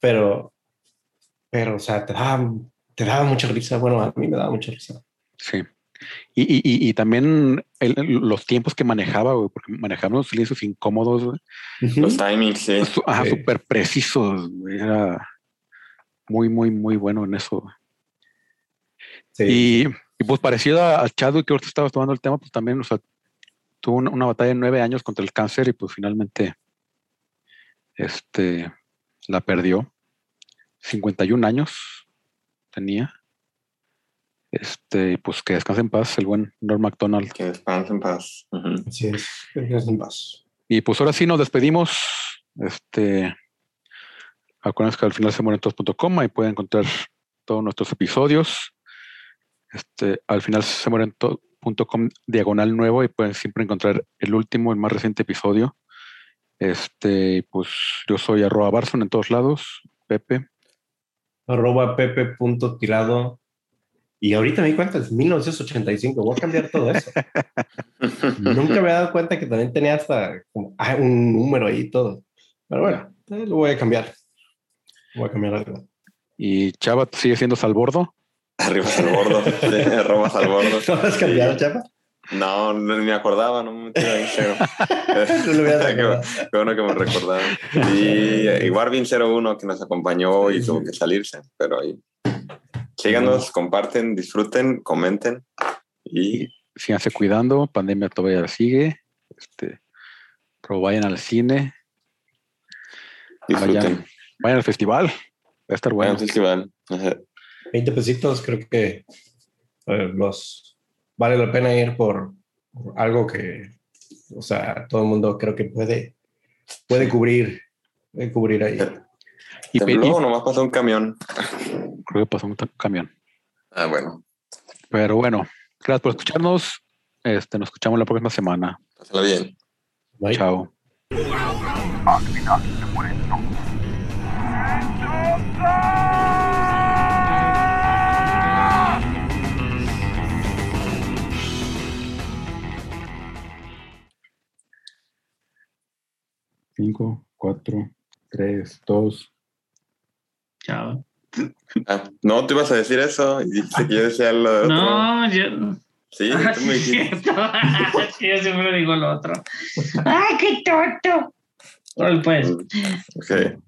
pero, pero, o sea, te daba, te daba mucha risa, bueno, a mí me daba mucha risa. Sí. Y, y, y, y también el- los tiempos que manejaba, güey, porque manejaba unos silencios incómodos, güey. Los timings, sí. Su- Ajá, Sí. súper precisos, güey, Era muy, muy, muy bueno en eso. Sí. Y, y, pues parecido a, a Chadwick que ahorita estabas tomando el tema, pues también, o sea, tuvo una, una batalla de nueve años contra el cáncer y pues finalmente este, la perdió. 51 años tenía. Este, y pues que descanse en paz el buen Norm MacDonald. Que descanse en paz. Así es, creo en paz. Y pues ahora sí nos despedimos. Este, acuérdense que al final se mueren todos.com, ahí pueden encontrar todos nuestros episodios. Este, al final se mueren todos.com diagonal nuevo y pueden siempre encontrar el último, el más reciente episodio. Este, pues yo soy arroba Barson en todos lados, Pepe. Arroba pepe.tirado. Y ahorita me di cuenta, es 1985. Voy a cambiar todo eso. Nunca me había dado cuenta que también tenía hasta como, ah, un número ahí y todo. Pero bueno, eh, lo voy a cambiar. Voy a cambiar algo. Y Chava sigue siendo Salbordo. Arriba al bordo. Sí, arroba al bordo. ¿No vas a cambiar, chapa? No, no, ni me acordaba, no me metí Instagram. No lo qué, qué bueno que me recordaron. Y, y Warvin01 que nos acompañó y tuvo que salirse, pero ahí. Síganos, comparten, disfruten, comenten y Síganse cuidando, pandemia todavía sigue. Este, pero vayan al cine, disfruten. vayan, vayan al festival. Va a estar Bueno, bueno. festival. Ajá. 20 pesitos, creo que eh, los vale la pena ir por, por algo que, o sea, todo el mundo creo que puede, puede cubrir, puede cubrir ahí. Y, Tembló, nomás pasó un camión. creo que pasó un camión. Ah, bueno, Pero bueno, gracias por escucharnos. Este, nos escuchamos la próxima semana. pásala bien. Bye. Chao. Al final se mueren todos. 5, 4, 3, 2. Chao. Ah, no, tú ibas a decir eso y dijiste que yo decía lo de otro. No, yo. Sí, Ah, tú sí, me es dijiste. cierto. Sí, yo siempre digo lo otro. ¡Ay, qué tonto! Órale, pues. Ok.